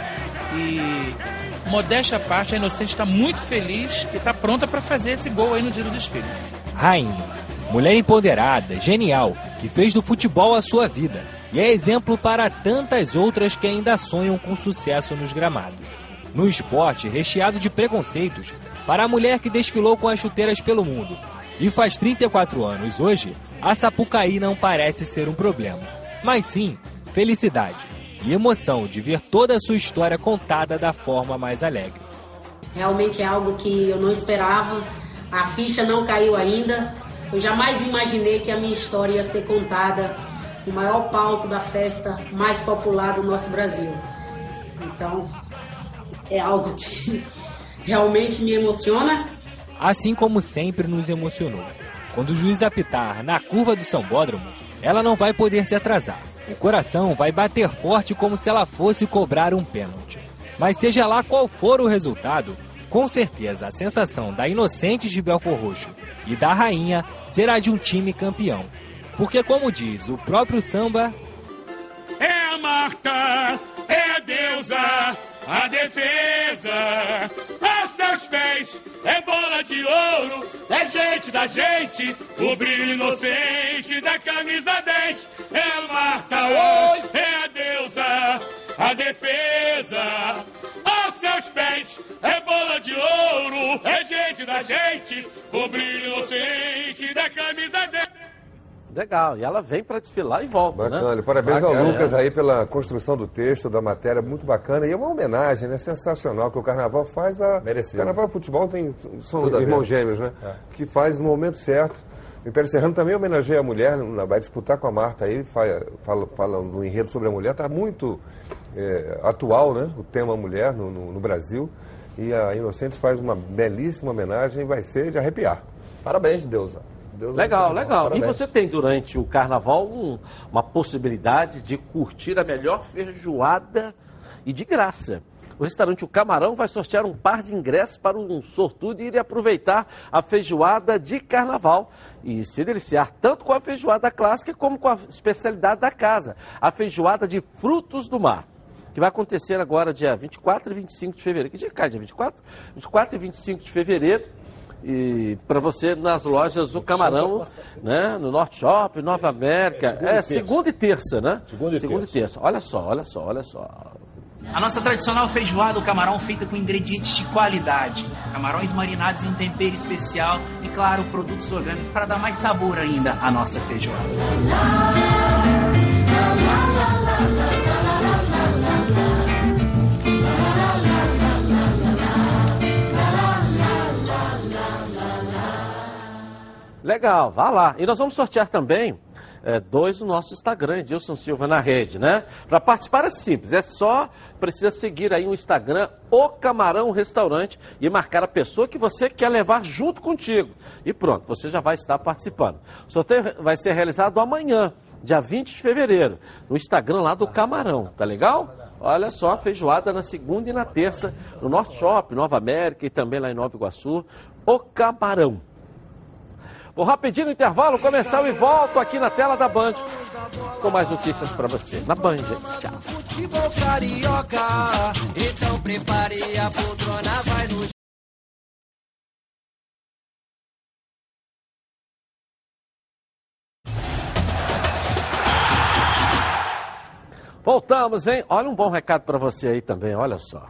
E modéstia à parte, a Inocente está muito feliz e está pronta para fazer esse gol aí no dia do desfile. Rainha, mulher empoderada, genial, que fez do futebol a sua vida e é exemplo para tantas outras que ainda sonham com sucesso nos gramados. No esporte recheado de preconceitos, para a mulher que desfilou com as chuteiras pelo mundo e faz 34 anos hoje, a Sapucaí não parece ser um problema, mas sim felicidade e emoção de ver toda a sua história contada da forma mais alegre. Realmente é algo que eu não esperava, a ficha não caiu ainda. Eu jamais imaginei que a minha história ia ser contada no maior palco da festa mais popular do nosso Brasil. Então, é algo que realmente me emociona. Assim como sempre nos emocionou. Quando o juiz apitar na curva do São Bódromo, ela não vai poder se atrasar. O coração vai bater forte como se ela fosse cobrar um pênalti. Mas seja lá qual for o resultado, com certeza a sensação da Inocentes de Belfor Roxo e da Rainha será de um time campeão. Porque, como diz o próprio samba, É a Marta, é a deusa, a defesa. A seus pés é bola de ouro, é gente da gente, o brilho inocente da camisa 10. É a Marta, oi, é a deusa, a defesa. A seus pés é bola de ouro, é gente da gente, o brilho inocente da camisa 10. Legal, e ela vem para desfilar e volta, Bacana, né? parabéns Bacana, ao Lucas é. aí pela construção do texto, da matéria, muito bacana. E é uma homenagem, né? Sensacional que o Carnaval faz a. Merecido. O Carnaval e futebol tem, são Tudo irmãos gêmeos, né? É. Que faz no momento certo. O Império Serrano também homenageia a mulher, na- vai disputar com a Marta aí, fala, fala, fala no enredo sobre a mulher, está muito é, atual, né? O tema mulher no, no, no Brasil. E a Inocentes faz uma belíssima homenagem e vai ser de arrepiar. Parabéns, Deusa. Deus legal, legal. E você tem durante o carnaval um, uma possibilidade de curtir a melhor feijoada e de graça. O restaurante O Camarão vai sortear um par de ingressos para um sortudo e ir aproveitar a feijoada de carnaval e se deliciar tanto com a feijoada clássica como com a especialidade da casa, a feijoada de frutos do mar que vai acontecer agora dia 24 e 25 de fevereiro. Que dia cai? Dia 24? 24 e 25 de fevereiro. E para você nas lojas O Camarão, né? No Norte Shop, Nova América. É, segunda e terça, né? Segunda e, segunda e terça. Olha só, olha só, olha só. A nossa tradicional feijoada, o camarão feita com ingredientes de qualidade, camarões marinados em um tempero especial e, claro, produtos orgânicos para dar mais sabor ainda à nossa feijoada. Legal, vá lá. E nós vamos sortear também é, dois no nosso Instagram, Edilson Silva na rede, né? Para participar é simples, é só precisa seguir aí o Instagram O Camarão Restaurante e marcar a pessoa que você quer levar junto contigo. E pronto, você já vai estar participando. O sorteio vai ser realizado amanhã, dia 20 de fevereiro, no Instagram lá do Camarão, tá legal? Olha só, feijoada na segunda e na terça, no Norte Shop, Nova América e também lá em Nova Iguaçu, O Camarão. Vou rapidinho no intervalo, começar e volto aqui na tela da Band com mais notícias para você. Na Band, tchau. Futebol carioca, então prepare a poltrona, vai no Voltamos, hein? Olha um bom recado para você aí também, olha só.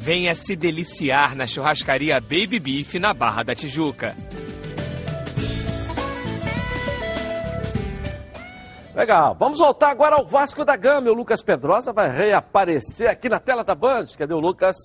Venha se deliciar na churrascaria Baby Beef na Barra da Tijuca. Legal, vamos voltar agora ao Vasco da Gama. O Lucas Pedrosa vai reaparecer aqui na tela da Band. Cadê o Lucas?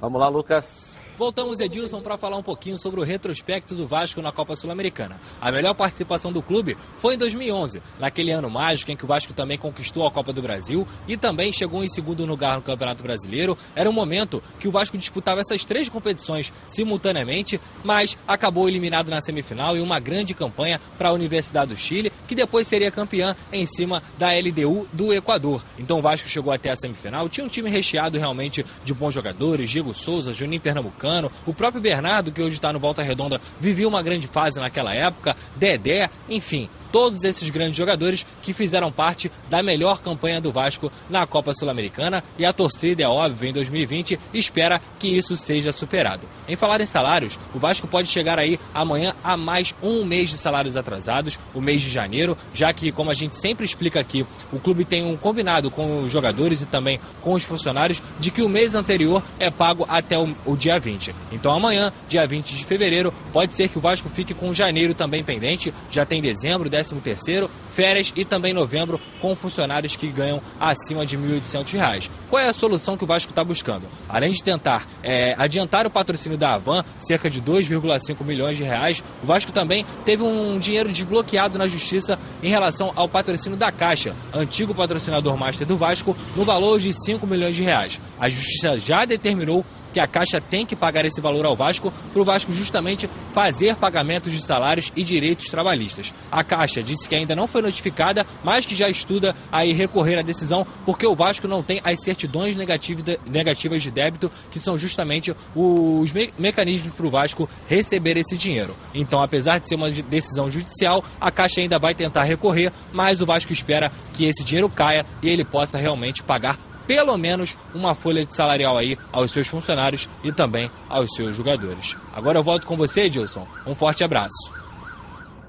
Vamos lá, Lucas. Voltamos, Edilson, para falar um pouquinho sobre o retrospecto do Vasco na Copa Sul-Americana. A melhor participação do clube foi em 2011, naquele ano mágico em que o Vasco também conquistou a Copa do Brasil e também chegou em segundo lugar no Campeonato Brasileiro. Era um momento que o Vasco disputava essas três competições simultaneamente, mas acabou eliminado na semifinal e uma grande campanha para a Universidade do Chile, que depois seria campeã em cima da LDU do Equador. Então o Vasco chegou até a semifinal, tinha um time recheado realmente de bons jogadores, Diego Souza, Juninho Pernambucano, Cano, o próprio Bernardo, que hoje está no Volta Redonda, vivia uma grande fase naquela época, Dedé, enfim, todos esses grandes jogadores que fizeram parte da melhor campanha do Vasco na Copa Sul-Americana e a torcida, é óbvio, em 2020 espera que isso seja superado. Em falar em salários, o Vasco pode chegar aí amanhã a mais um mês de salários atrasados, o mês de janeiro, já que, como a gente sempre explica aqui, o clube tem um combinado com os jogadores e também com os funcionários de que o mês anterior é pago até o, o dia 20. Então amanhã, dia 20 de fevereiro, pode ser que o Vasco fique com janeiro também pendente, já tem dezembro, décimo 13 terceiro, férias e também novembro com funcionários que ganham acima de R$ 1.800. Qual é a solução que o Vasco está buscando? Além de tentar é, adiantar o patrocínio da Avan, cerca de 2,5 milhões de reais, o Vasco também teve um dinheiro desbloqueado na Justiça em relação ao patrocínio da Caixa, antigo patrocinador master do Vasco, no valor de 5 milhões de reais. A Justiça já determinou que a Caixa tem que pagar esse valor ao Vasco para o Vasco justamente fazer pagamentos de salários e direitos trabalhistas. A Caixa disse que ainda não foi notificada, mas que já estuda aí recorrer à decisão porque o Vasco não tem as certidões negativas de débito, que são justamente os me mecanismos para o Vasco receber esse dinheiro. Então, apesar de ser uma decisão judicial, a Caixa ainda vai tentar recorrer, mas o Vasco espera que esse dinheiro caia e ele possa realmente pagar pelo menos uma folha de salarial aí aos seus funcionários e também aos seus jogadores. Agora eu volto com você, Edilson. Um forte abraço.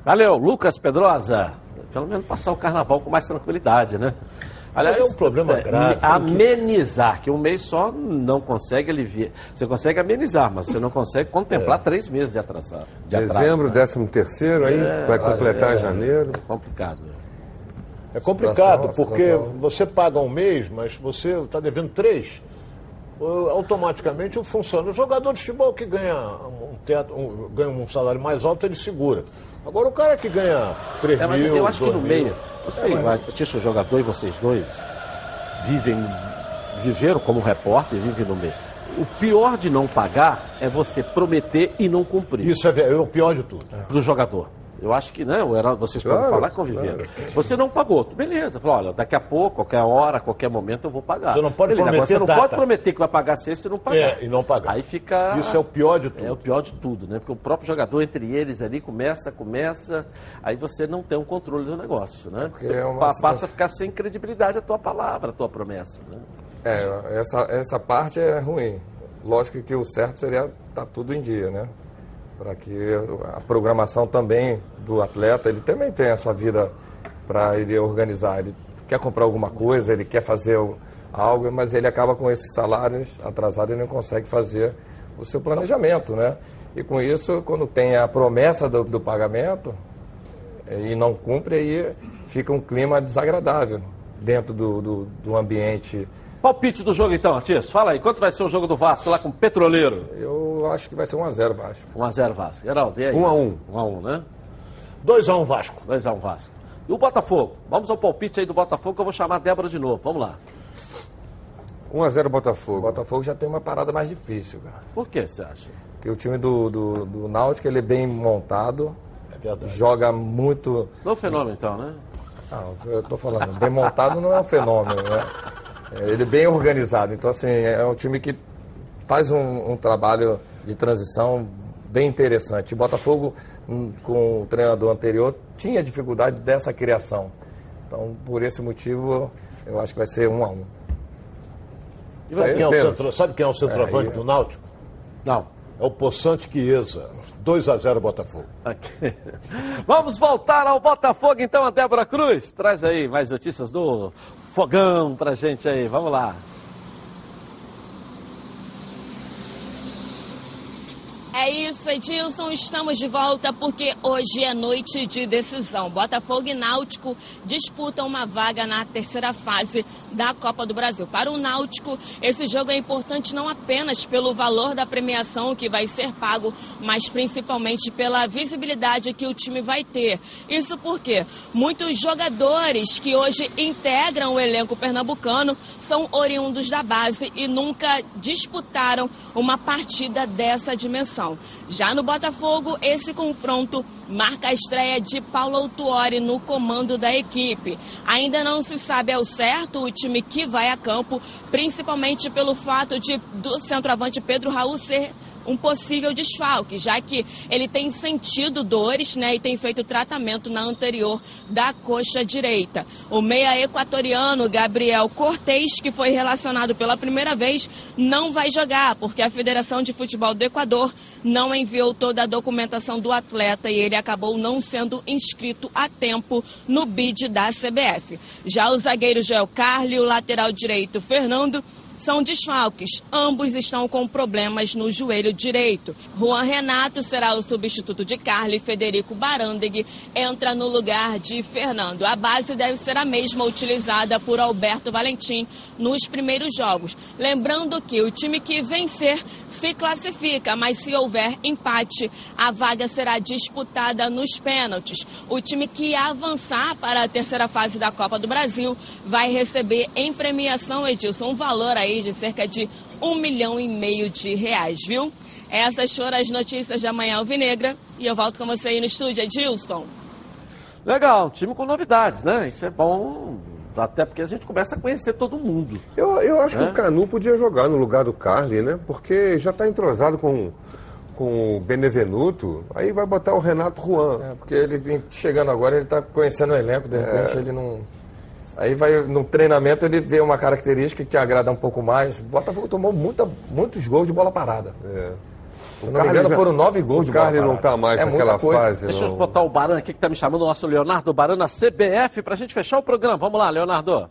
Valeu, Lucas Pedrosa. Pelo menos passar o carnaval com mais tranquilidade, né? Aliás, é um problema é, grave. Amenizar, que um mês só não consegue aliviar. Você consegue amenizar, mas você não consegue contemplar é. três meses de atrasado. De Dezembro, décimo terceiro, aí é, vai completar é, janeiro. Complicado. É complicado, porque você paga um mês, mas você está devendo três automaticamente funciona. O jogador de futebol que ganha um, teto, um, ganha um salário mais alto, ele segura. Agora o cara que ganha 3 é, mas mil, eu acho que no meio, você, é, mas... o jogador e vocês dois vivem, viveram como repórter, vivem no meio. O pior de não pagar é você prometer e não cumprir. Isso é, é o pior de tudo. Para o jogador. Eu acho que não, era, vocês claro, podem falar conviver. Claro. Você não pagou, beleza. Falou, olha, daqui a pouco, qualquer hora, qualquer momento eu vou pagar. Você não pode beleza. prometer Você não pode prometer que vai pagar sexta e não pagar. É, e não pagar. Aí fica... Isso é o pior de tudo. É o pior de tudo, né? Porque o próprio jogador, entre eles ali, começa, começa, aí você não tem um controle do negócio, né? Porque é uma passa a ficar sem credibilidade a tua palavra, a tua promessa, né? É, essa, essa parte é ruim. Lógico que o certo seria estar tá tudo em dia, né? Para que a programação também do atleta, ele também tem a sua vida para ele organizar. Ele quer comprar alguma coisa, ele quer fazer algo, mas ele acaba com esses salários atrasados e não consegue fazer o seu planejamento, né? E com isso, quando tem a promessa do, do pagamento e não cumpre, aí fica um clima desagradável dentro do, do, do ambiente Palpite do jogo então, Artis. Fala aí, quanto vai ser o jogo do Vasco lá com o Petroleiro? Eu acho que vai ser 1x0 Vasco. 1x0 Vasco. Geraldo, e aí? 1x1. 1x1, né? 2x1 Vasco. 2x1 Vasco. E o Botafogo? Vamos ao palpite aí do Botafogo que eu vou chamar a Débora de novo. Vamos lá. 1x0 Botafogo. O Botafogo já tem uma parada mais difícil, cara. Por que você acha? Porque o time do, do, do Náutico ele é bem montado. É verdade. Joga muito. Não é um fenômeno então, né? Não, eu tô falando, bem montado não é um fenômeno, né? É, ele é bem organizado. Então, assim, é um time que faz um, um trabalho de transição bem interessante. O Botafogo, hum, com o treinador anterior, tinha dificuldade dessa criação. Então, por esse motivo, eu acho que vai ser um a um. E sabe, quem é, o centro, sabe quem é o centroavante é, do Náutico? Não. É o Poçante Chiesa. 2 a 0 Botafogo. Okay. Vamos voltar ao Botafogo então, a Débora Cruz. Traz aí mais notícias do fogão pra gente aí. Vamos lá. É isso, Edilson. Estamos de volta porque hoje é noite de decisão. Botafogo e Náutico disputam uma vaga na terceira fase da Copa do Brasil. Para o Náutico, esse jogo é importante não apenas pelo valor da premiação que vai ser pago, mas principalmente pela visibilidade que o time vai ter. Isso porque muitos jogadores que hoje integram o elenco pernambucano são oriundos da base e nunca disputaram uma partida dessa dimensão. Já no Botafogo, esse confronto marca a estreia de Paulo Autuori no comando da equipe. Ainda não se sabe ao certo o time que vai a campo, principalmente pelo fato de do centroavante Pedro Raul ser um possível desfalque, já que ele tem sentido dores né, e tem feito tratamento na anterior da coxa direita. O meia equatoriano Gabriel Cortez, que foi relacionado pela primeira vez, não vai jogar, porque a Federação de Futebol do Equador não enviou toda a documentação do atleta e ele acabou não sendo inscrito a tempo no bid da CBF. Já o zagueiro Joel Carli, o lateral direito Fernando, são desfalques. Ambos estão com problemas no joelho direito. Juan Renato será o substituto de Carly. Federico Barandeg entra no lugar de Fernando. A base deve ser a mesma utilizada por Alberto Valentim nos primeiros jogos. Lembrando que o time que vencer se classifica, mas se houver empate, a vaga será disputada nos pênaltis. O time que avançar para a terceira fase da Copa do Brasil vai receber em premiação, Edilson, um valor aí de cerca de um milhão e meio de reais, viu? Essas foram as notícias de amanhã alvinegra e eu volto com você aí no estúdio, Edilson. Legal, time com novidades, né? Isso é bom, até porque a gente começa a conhecer todo mundo. Eu, eu acho né? que o Canu podia jogar no lugar do Carly, né? Porque já está entrosado com, com o Benevenuto, aí vai botar o Renato Juan. É, porque ele chegando agora, ele está conhecendo o elenco, de repente é. ele não Aí vai no treinamento ele vê uma característica que agrada um pouco mais. O Botafogo tomou muita, muitos gols de bola parada. É. Se o não me engano, já... foram nove gols de bola parada. O não está mais é naquela fase. Deixa não. eu botar o Barana aqui que está me chamando, o nosso Leonardo Barana CBF, para a gente fechar o programa. Vamos lá, Leonardo.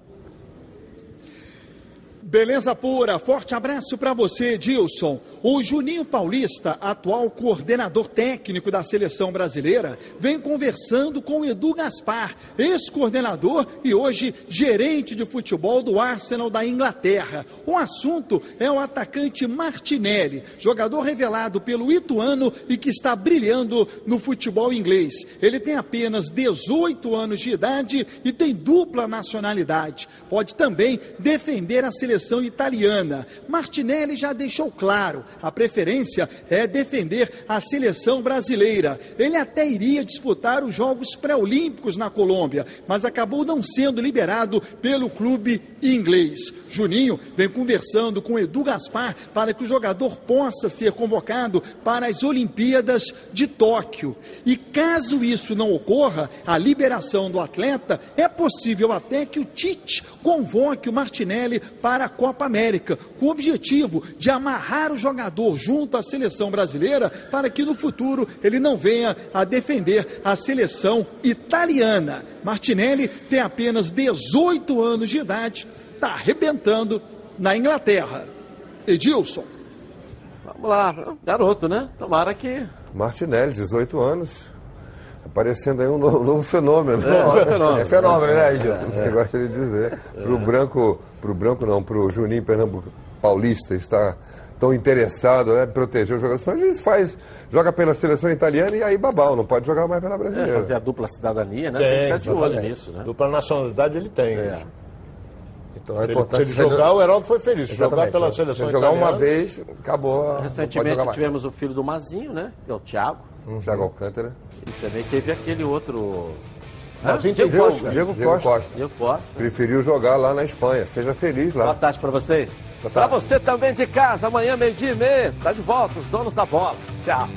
Beleza pura, forte abraço para você, Dilson. O Juninho Paulista, atual coordenador técnico da seleção brasileira, vem conversando com Edu Gaspar, ex-coordenador e hoje gerente de futebol do Arsenal da Inglaterra. O assunto é o atacante Martinelli, jogador revelado pelo Ituano e que está brilhando no futebol inglês. Ele tem apenas 18 anos de idade e tem dupla nacionalidade. Pode também defender a seleção seleção italiana. Martinelli já deixou claro, a preferência é defender a seleção brasileira. Ele até iria disputar os Jogos Pré-Olímpicos na Colômbia, mas acabou não sendo liberado pelo clube inglês. Juninho vem conversando com Edu Gaspar para que o jogador possa ser convocado para as Olimpíadas de Tóquio. E caso isso não ocorra, a liberação do atleta, é possível até que o Tite convoque o Martinelli para a Copa América, com o objetivo de amarrar o jogador junto à seleção brasileira para que no futuro ele não venha a defender a seleção italiana. Martinelli tem apenas 18 anos de idade, está arrebentando na Inglaterra. Edilson. Vamos lá, garoto, né? Tomara que. Martinelli, 18 anos aparecendo aí um novo, um novo fenômeno. É, fenômeno. é fenômeno, né, Edilson? Você gosta de dizer. Para o branco, para o branco não, para o Juninho Pernambuco Paulista está tão interessado em né, proteger os jogadores. Vezes faz, joga pela seleção italiana e aí babau, não pode jogar mais pela brasileira. É, fazer a dupla cidadania, né? Tem, tem que de olho nisso, né? Dupla nacionalidade ele tem. É. Então é importante. Se ele jogar, o Heraldo foi feliz. Se jogar pela seleção Se jogar uma vez, acabou. Recentemente tivemos o filho do Mazinho, né? Que é o Thiago. Uhum. Thiago Alcântara. E também teve aquele outro. Ah, Diego, Diego, Costa. Diego, Costa. Costa. Diego Costa. Preferiu jogar lá na Espanha. Seja feliz lá. Boa tarde para vocês. Para você também de casa, amanhã, meio-dia e meia. Tá de volta, os donos da bola. Tchau.